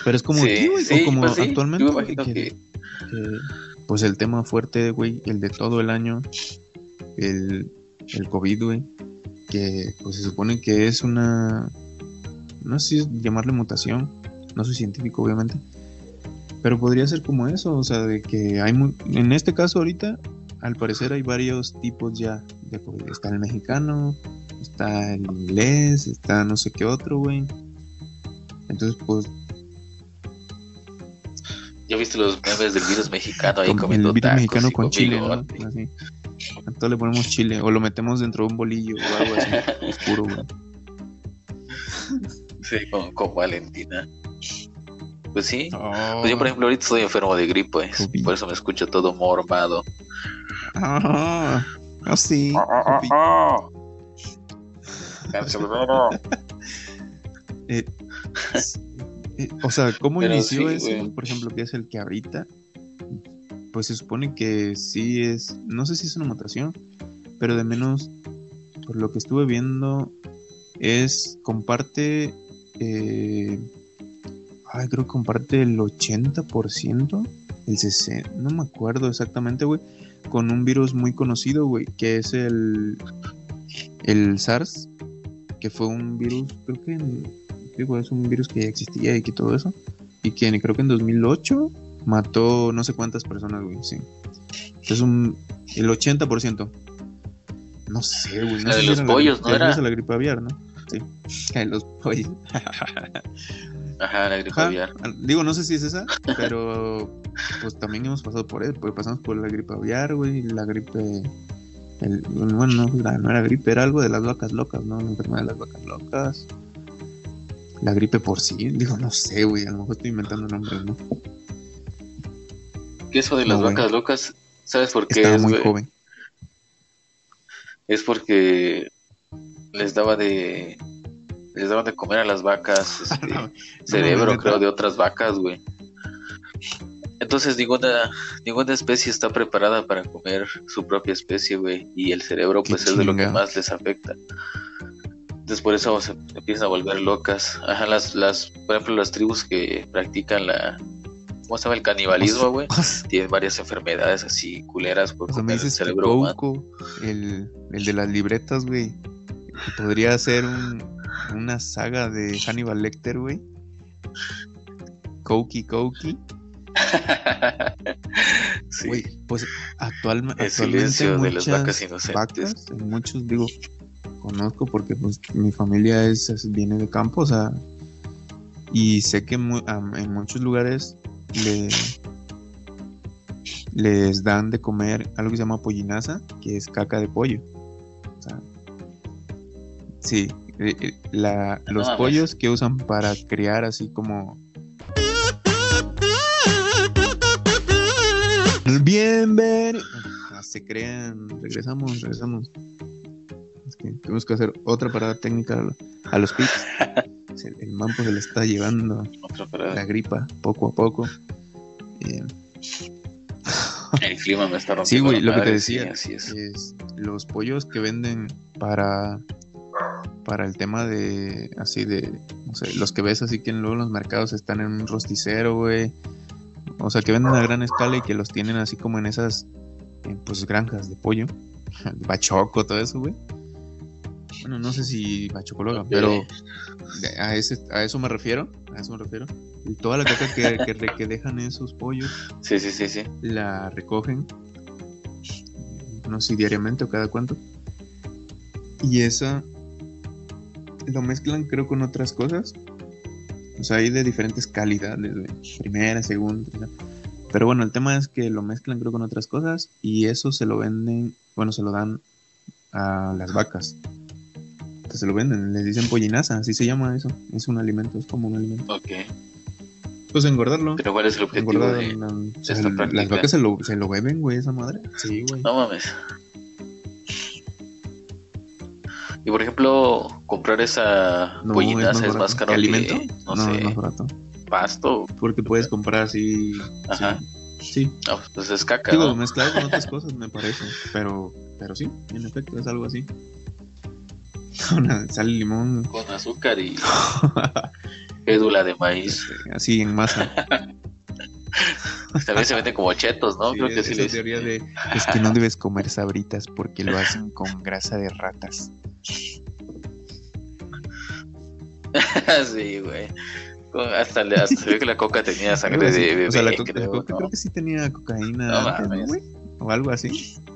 Pero es como Sí, aquí, güey, sí, o como pues actualmente, güey, que- que- que, pues el tema fuerte, güey, el de todo el año, el, el COVID, güey, que pues se supone que es una, no sé si llamarle mutación, no soy científico obviamente, pero podría ser como eso, o sea, de que hay, mu- en este caso ahorita, al parecer hay varios tipos ya de está el mexicano, está el inglés, está no sé qué otro, güey. Entonces, pues, ¿Ya viste los memes del virus mexicano ahí con- comiendo el virus tacos mexicano con chile, ¿no? bigote? Así. Todo le ponemos chile, o lo metemos dentro de un bolillo o algo así, oscuro, güey. Sí, con, con Valentina. Pues sí. Oh. Pues yo, por ejemplo, ahorita estoy enfermo de gripe, Covid. por eso me escucho todo mormado. Ah, ah, sí. Upi. Cancelero. Eh, eh, o sea, ¿cómo Pero inició sí, ese? güey. Por ejemplo, que es el que ahorita, pues se supone que sí es, no sé si es una mutación, pero de menos, por lo que estuve viendo, es, comparte, eh, ay, creo que comparte el 80%, el 60%, no me acuerdo exactamente, güey, con un virus muy conocido, güey, que es el, el SARS, que fue un virus, creo que en- digo, es un virus que ya existía y que todo eso, y que creo que en 2008 mató no sé cuántas personas, güey, sí. Es un, el 80%. No sé, güey. No La de los pollos, ¿no era? la gripe aviar, ¿no? Sí. La de los pollos. Ajá, la gripe Ajá. aviar. Digo, no sé si es esa, pero pues también hemos pasado por él, pues pasamos por la gripe aviar, güey, la gripe... el- bueno, no, era- no era gripe, era algo de las vacas locas, ¿no? La enfermedad de las vacas locas. La gripe por sí, digo, no sé, güey, a lo mejor estoy inventando nombres, ¿no? Que eso de No, las güey. vacas locas, ¿sabes por qué Estaba es, muy güey? joven. Es porque les daba de les daban de comer a las vacas este, cerebro, creo, de otras vacas, güey. Entonces ninguna ninguna especie está preparada para comer su propia especie, güey, y el cerebro Qué pues es de lo que más les afecta. Entonces por eso se empiezan a volver locas. Ajá, las las por ejemplo las tribus que practican la ¿cómo se llama el canibalismo, güey? Tienen varias enfermedades así culeras por O sea, me comer el que cerebro el, el de las libretas, güey, podría ser un, una saga de Hannibal Lecter, güey. Coki Coki. sí. Güey, pues actualme- El actualmente silencio de las vacas inocentes. vacas, muchos, digo, conozco porque pues mi familia es, es- viene de campo, o sea, y sé que en muchos lugares le, les dan de comer algo que se llama pollinaza, que es caca de pollo. O sea, sí, eh, eh, la- los mames. pollos que usan para criar así como Bienvenido. Ah, Se crean. Regresamos, regresamos. Es que tenemos que hacer otra parada técnica a lo- a los pits. El mampo se le está llevando la gripa poco a poco. Eh, El clima me está rompiendo. Sí, güey, lo que te sí, decía. así es. es los pollos que venden para para el tema de así de no sé, los que ves así que luego en los mercados están en un rosticero, güey. O sea, que venden a gran escala y que los tienen así como en esas eh, pues granjas de pollo, bachoco, todo eso, güey. Bueno, no sé si bachocologa, Ok. pero de- a, ese, a eso me refiero. A eso me refiero. Y toda la caca que, que, que dejan esos pollos Sí, sí, sí, sí. la recogen. No sé si diariamente o cada cuánto. Y esa lo mezclan, creo, con otras cosas. O sea, hay de diferentes calidades, güey. Primera, segunda. Pero bueno, el tema es que lo mezclan, creo, con otras cosas. Y eso se lo venden, bueno, se lo dan a las vacas. Entonces se lo venden, les dicen pollinaza, así se llama eso. Es un alimento, es como un alimento. Ok. Pues engordarlo. Pero ¿cuál es el objetivo de...? la- esta el- las vacas se lo, se lo beben, güey, esa madre. Sí, güey. No mames. Y por ejemplo, comprar esa No, pollinaza es barato. más caro ¿Que que, alimento? no, no, sé, es más barato. pasto. Porque puedes comprar así. Ajá. Sí. sí. No, pues es caca, Digo, mezclado con otras cosas, me parece. Pero, pero sí, en efecto, es algo así. Una sal y limón, Con azúcar y fédula de maíz. así en masa. También se venden como chetos, ¿no? Sí, Creo que sí les... teoría de es que no debes comer sabritas porque lo hacen con grasa de ratas. sí, güey. Hasta, le- hasta se ve que la coca tenía sangre de bebé, o sea, la coca, creo, la coca ¿no? creo que sí tenía cocaína No antes, ¿no, güey? O algo así.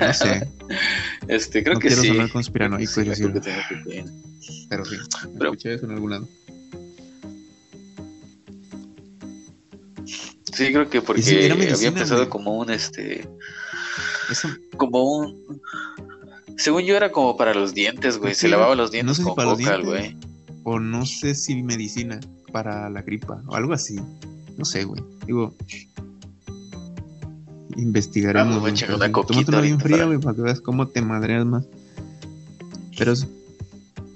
No sé, Este, creo que quiero sí. sonar conspiranoico Sí, y la decirlo, coca tenía cocaína. pero sí, Pero- escuché eso en algún lado. Sí, creo que porque sí, había empezado como un, este, Eso, como un... Según yo era como para los dientes, güey. Se Sí, lavaba los no dientes sé si con para los coca, dientes. güey. o no sé si medicina para la gripa o algo así. No sé, güey. Digo, investigaremos. A güey, una coquita Tómatela bien fría, güey, para que veas cómo te madreas más. Pero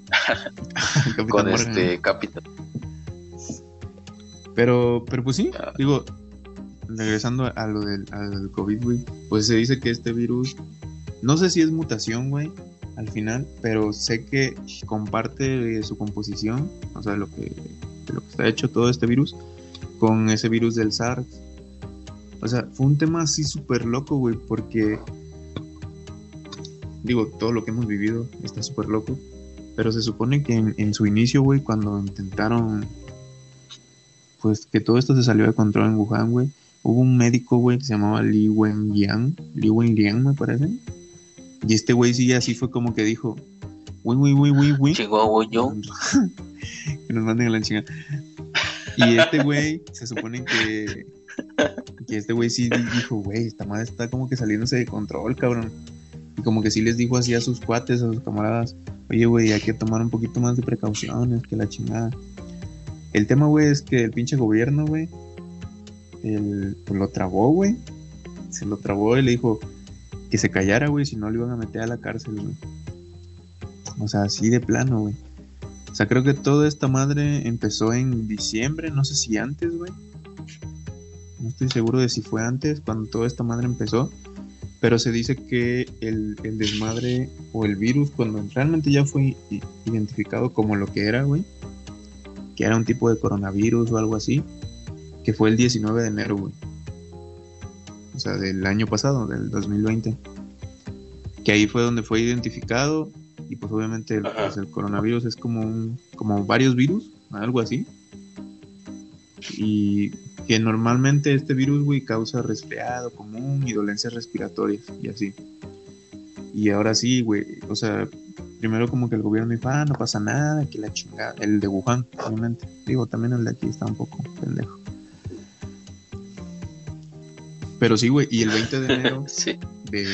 Con Morgan. este Capitán. Pero, pero pues sí, digo, regresando a lo del al COVID, güey, pues se dice que este virus, no sé si es mutación, güey, al final, pero sé que comparte su composición, o sea, lo que, lo que está hecho todo este virus, con ese virus del SARS. O sea, fue un tema así súper loco, güey, porque, digo, todo lo que hemos vivido está súper loco, pero se supone que en, en su inicio, güey, cuando intentaron pues que todo esto se salió de control en Wuhan, güey. Hubo un médico, güey, que se llamaba Li Wenliang, Li Wenliang, me parece. Y este güey sí, así fue como que dijo, uy, uy, uy, uy, uy. Chihuahua, yo. que nos manden a la chingada. Y este güey, se supone que, que este güey sí di- dijo, güey, esta madre está como que saliéndose de control, cabrón. Y como que sí les dijo así a sus cuates, a sus camaradas, oye, güey, hay que tomar un poquito más de precauciones, que la chingada. El tema, güey, es que el pinche gobierno, güey, pues lo trabó, güey. Se lo trabó y le dijo que se callara, güey, si no lo iban a meter a la cárcel, güey. O sea, así de plano, güey. O sea, creo que toda esta madre empezó en diciembre, no sé si antes, güey. No estoy seguro de si fue antes, cuando toda esta madre empezó. Pero se dice que el, el desmadre o el virus, cuando realmente ya fue identificado como lo que era, güey, que era un tipo de coronavirus o algo así, que fue el 19 de enero, güey. O sea, del año pasado, del 2020. Que ahí fue donde fue identificado y pues obviamente pues, el coronavirus es como un, como varios virus, algo así. Y que normalmente este virus, güey, causa resfriado común y dolencias respiratorias y así. Y ahora sí, güey, o sea, primero como que el gobierno dijo, ah, no pasa nada, que la chingada, el de Wuhan, obviamente. Digo, también el de aquí está un poco pendejo. Pero sí, güey, y el 20 de enero Sí. de-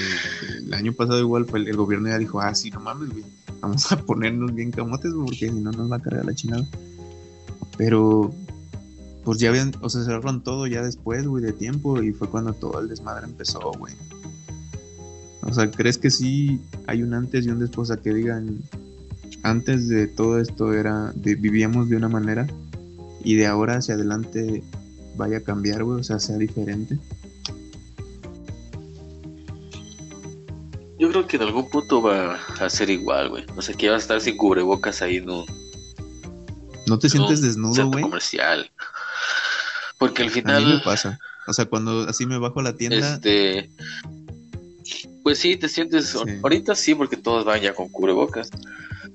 del año pasado igual fue el, el gobierno ya dijo, ah, sí, no mames, güey, vamos a ponernos bien camotes, güey, porque si no nos va a cargar la chingada. Pero, pues ya habían, o sea, cerraron todo ya después, güey, de tiempo, y fue cuando todo el desmadre empezó, güey. O sea, ¿crees que sí hay un antes y un después? Sea, que digan, antes de todo esto era, de- vivíamos de una manera, y de ahora hacia adelante vaya a cambiar, güey, o sea, sea diferente. Yo creo que en algún punto va a ser igual, güey. O sea, que vas a estar sin cubrebocas ahí un, ¿No te en sientes desnudo, güey? comercial. Porque al A mí me final, pasa. O sea, cuando así me bajo a la tienda, este, Pues sí, te sientes. Sí. Ahorita sí, porque todos van ya con cubrebocas.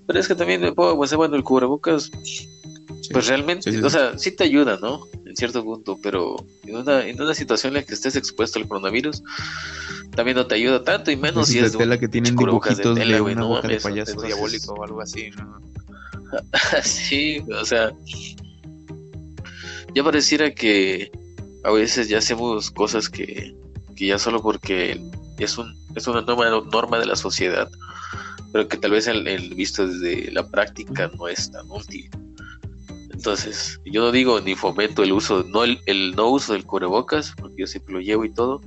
Pero es que también, pues, bueno, el cubrebocas, Sí. pues realmente, Sí, o sea, sí te ayuda, ¿no? En cierto punto, pero en una, en una situación en la que estés expuesto al coronavirus, también no te ayuda tanto, y menos si de es de tela que tienen de dibujitos de, tela, una no boca de payaso entonces- diabólico o algo así, ¿no? sí, o sea, ya pareciera que a veces ya hacemos cosas que, que ya solo porque es un es una norma, norma de la sociedad, pero que tal vez el, el visto desde la práctica no es tan útil. Entonces, yo no digo ni fomento el uso, no el, el no uso del cubrebocas, porque yo siempre lo llevo y todo,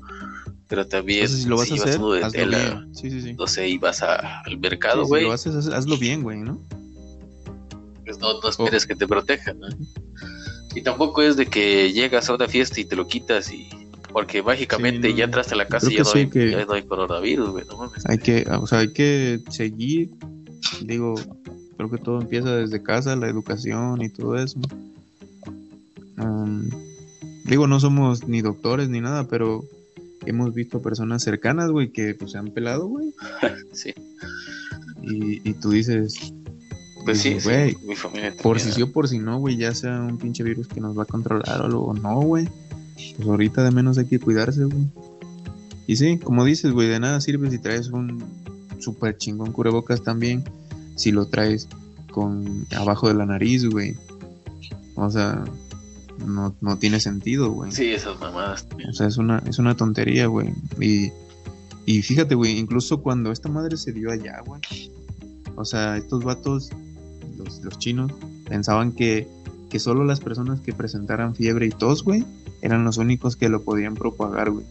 pero también Entonces, si lo vas si a hacer, uno de hazlo tela, bien. Sí, sí, sí. no sé, y vas a- al mercado, si güey, lo haces, haz- hazlo bien, güey, ¿no? pues no, no esperes que te protejan, ¿no? Y tampoco es de que llegas a una fiesta y te lo quitas y porque mágicamente Sí, ya entraste a la casa y ya no, sí hay, que- ya no hay coronavirus, güey, no mames. Hay que, o sea, hay que seguir, digo, creo que todo empieza desde casa, la educación y todo eso. Um, digo, no somos ni doctores ni nada, pero hemos visto personas cercanas, güey, que pues, se han pelado, güey. Sí, Y, y tú dices, pues sí, dices, sí, güey, mi familia por si sí o por si no, güey, ya sea un pinche virus que nos va a controlar o algo, no, güey. Pues ahorita de menos hay que cuidarse, güey. Y sí, como dices, güey, de nada sirve si traes un super chingón cubrebocas también, si lo traes con abajo de la nariz, güey. O sea, no, no tiene sentido, güey. Sí, esas mamadas también. O sea, es una, es una tontería, güey. Y, y fíjate, güey, incluso cuando esta madre se dio allá, güey. O sea, estos vatos, los, los chinos, pensaban que, que solo las personas que presentaran fiebre y tos, güey, eran los únicos que lo podían propagar, güey.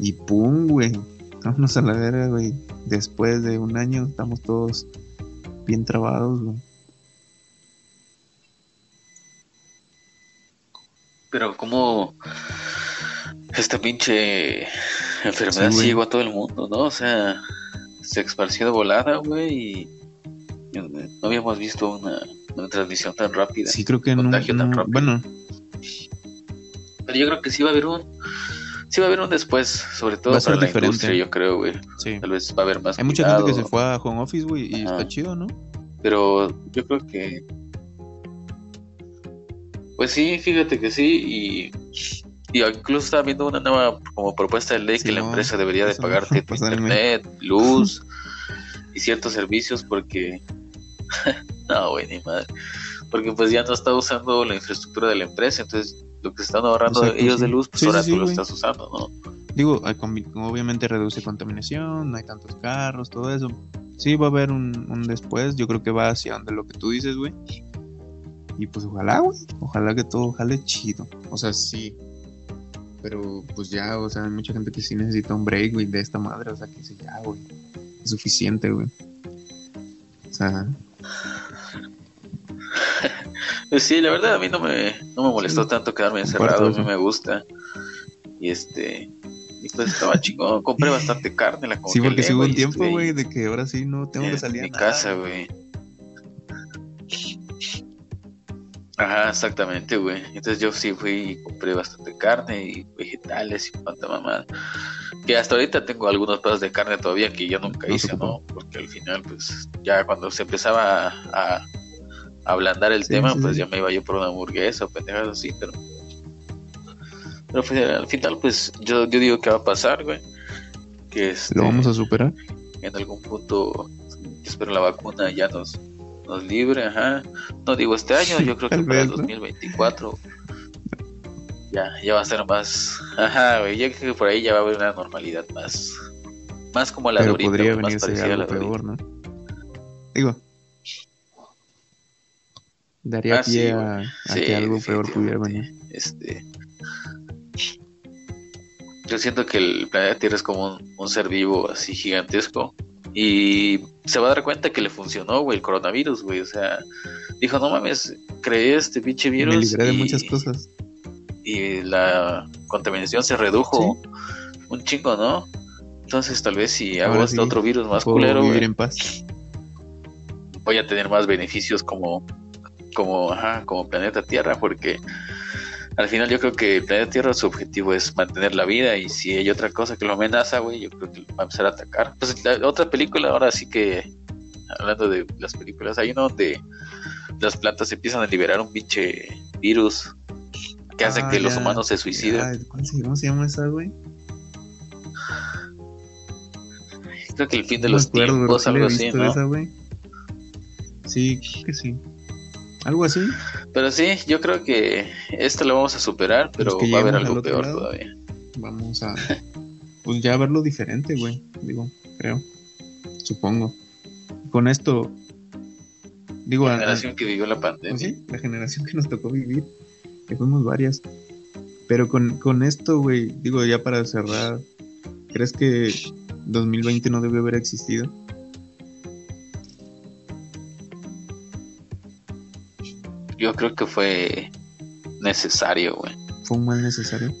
Y pum, güey. Vámonos a la verga, güey. Después de un año estamos todos bien trabados, güey. Pero como esta pinche enfermedad Sí, llegó a todo el mundo, ¿no? O sea, se esparció de volada, güey, y no habíamos visto una transmisión tan rápida. Sí, creo que no. Contagio tan no- rápido. bueno, Pero yo creo que sí va a haber un sí va a haber un después, sobre todo Va a ser para la industria, yo creo, güey. sí. Tal vez va a haber más Hay mucha gente que se fue a home office, güey, y Ajá. está chido, ¿no? pero yo creo que pues sí, fíjate que sí y y incluso estaba viendo una nueva como propuesta de ley que la empresa debería de pagarte internet, luz y ciertos servicios porque no, güey, ni madre. Porque pues ya no está usando la infraestructura de la empresa, entonces lo que están ahorrando Exacto, ellos sí. de luz, pues Sí, ahora sí, tú sí, lo estás usando, ¿no? Digo, obviamente reduce contaminación, no hay tantos carros, todo eso. Sí, va a haber un, un después, yo creo que va hacia donde lo que tú dices, güey. Y pues ojalá, güey, ojalá que todo jale chido. O sea, sí. Pero pues ya, o sea, hay mucha gente que sí necesita un break, güey, de esta madre. O sea, que dice, ya, güey, es suficiente, güey. O sea, Pues sí, la verdad a mí no me, no me molestó Sí. tanto quedarme encerrado, a mí me gusta. Y este, y pues estaba chingón, compré bastante carne, la sí, congelé, porque sí hubo un tiempo, güey, de que ahora sí no tengo que en salir a mi nada. casa, güey. Ajá, exactamente, güey. Entonces yo sí fui y compré bastante carne y vegetales y cuanta mamada. Que hasta ahorita tengo algunos pedazos de carne todavía que yo nunca hice. ¿no? Porque al final, pues, ya cuando se empezaba a ablandar el Sí, tema, sí, pues sí. ya me iba yo por una hamburguesa o pendejadas así, pero... Pero pues, al final, pues, yo, yo digo que va a pasar, güey. Que este, Lo vamos a superar. en algún punto, espero la vacuna ya nos, nos libre, ajá. No digo este año, yo creo que para el vez, ¿no? 2024 ya, ya va a ser más, ajá, güey, yo creo que por ahí ya va a haber una normalidad más, más como la de ahorita, podría güey, más venirse parecida a la ahorita. peor, ¿no? Digo, daría Ah, pie a, a Sí, que algo peor pudiera venir. Este, yo siento que el planeta Tierra es como un, un ser vivo así gigantesco y se va a dar cuenta que le funcionó, güey, el coronavirus, güey. O sea, dijo, no mames, creé este pinche virus. Me libré de y- muchas cosas. Y la contaminación se redujo un chingo, ¿no? Entonces, tal vez si hago este sí, otro virus más culero, güey, en paz. voy a tener más beneficios como, como, ajá, como planeta Tierra, porque al final yo creo que el planeta Tierra su objetivo es mantener la vida y si hay otra cosa que lo amenaza, güey, yo creo que va a empezar a atacar. Pues la otra película ahora sí que, hablando de las películas, hay uno donde las plantas empiezan a liberar un pinche virus que hace Ah, que los humanos se suiciden. ya, ¿Cómo se, cómo se llama esa, güey? Creo que el fin de No los acuerdo, tiempos, algo así, ¿no? esa. Sí, creo que sí. Algo así. Pero sí, yo creo que esto lo vamos a superar, pero va a haber algo peor lado. todavía. Vamos a. Pues ya verlo diferente, güey. Digo, creo. Supongo. Con esto. Digo, La a- generación que vivió la pues pandemia. sí, la generación que nos tocó vivir. Que fuimos varias. Pero con, con esto, güey, digo, ya para cerrar. ¿Crees que 2020 no debe haber existido? Yo creo que fue necesario, güey. Fue un mal necesario.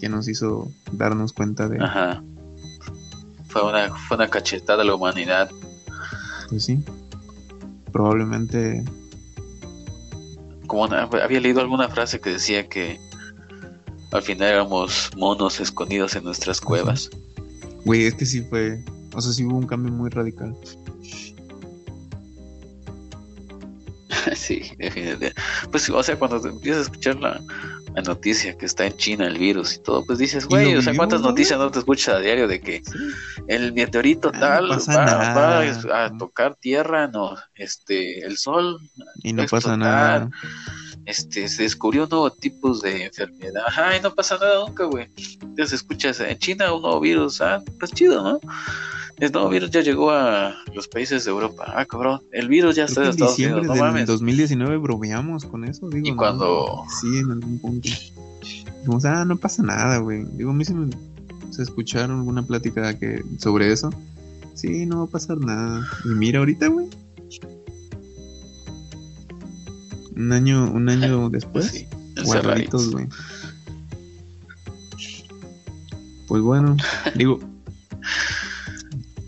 Que nos hizo darnos cuenta de. Ajá. Fue una, fue una cachetada a la humanidad. Pues sí. Probablemente. Como una- había leído alguna frase que decía que al final éramos monos escondidos en nuestras cuevas. Güey, es que sí fue. O sea, sí hubo un cambio muy radical. sí, definitivamente. Pues, o sea, cuando empiezas a escuchar la, la noticia que está en China el virus y todo, pues dices, güey, o sea, ¿cuántas ¿no, noticias no te escuchas a diario de que Sí. el meteorito Ah, no tal pasa va, va a tocar tierra, no, este, el sol Y no pasa nada. este, se descubrió un nuevo tipo de enfermedad, ajá, y no pasa nada nunca, güey. Entonces escuchas, en China un nuevo virus, ah, pues chido, ¿no? El nuevo virus ya llegó a los países de Europa, ah, cabrón, el virus ya está en Estados diciembre Unidos, no del mames. 2019 bromeamos con eso, digo. Y ¿no? cuando- Sí, en algún punto. Dijimos, ah, no pasa nada, güey. Digo, a mí se me se escucharon alguna plática que sobre eso. Sí, no va a pasar nada. Y mira ahorita, güey. Un año, un año después. Sí, guardaditos, güey. Pues bueno, digo,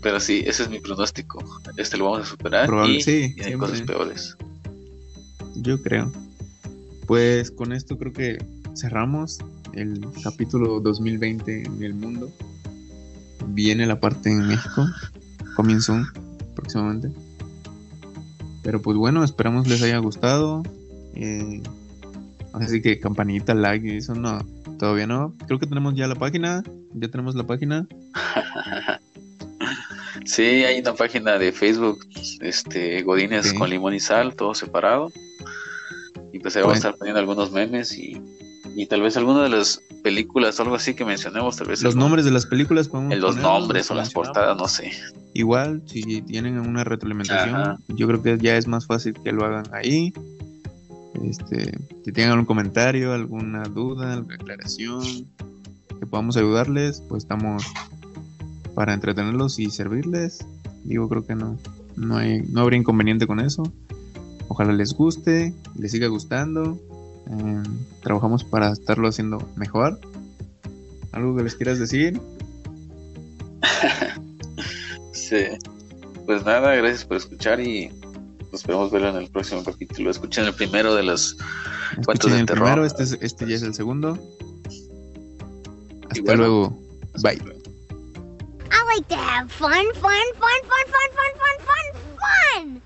Pero sí, ese es mi pronóstico. Este lo vamos a superar Probable- y sí, vienen cosas siempre. peores. Yo creo. Pues con esto creo que cerramos el capítulo 2020 en el mundo. Viene la parte en México. Comienzo próximamente. Pero pues bueno, esperamos les haya gustado. Eh, así que campanita, like y eso no. Todavía no. Creo que tenemos ya la página. Ya tenemos la página. Sí, hay una página de Facebook, este, Godines Sí. con limón y sal, todo separado. Y pues ahí vamos a estar poniendo algunos memes y, y tal vez alguna de las películas o algo así que mencionemos, tal vez Los nombres de las películas podemos en los nombres o las portadas, no sé. Igual, si tienen una retroalimentación, Ajá. yo creo que ya es más fácil que lo hagan ahí. Este, si tienen algún comentario, alguna duda, alguna aclaración, que podamos ayudarles, pues estamos para entretenerlos y servirles. Digo, creo que no, no hay, no habría inconveniente con eso. Ojalá les guste, les siga gustando. Eh, trabajamos para estarlo haciendo mejor. ¿Algo que les quieras decir? Sí. Pues nada, gracias por escuchar y nos esperamos verlo en el próximo capítulo. Escuchen el primero de los Cuentos de terror. primero, este, es- este ya es el segundo. Hasta bueno. luego. Bye. like to have fun, fun, fun, fun, fun, fun, fun, fun, fun!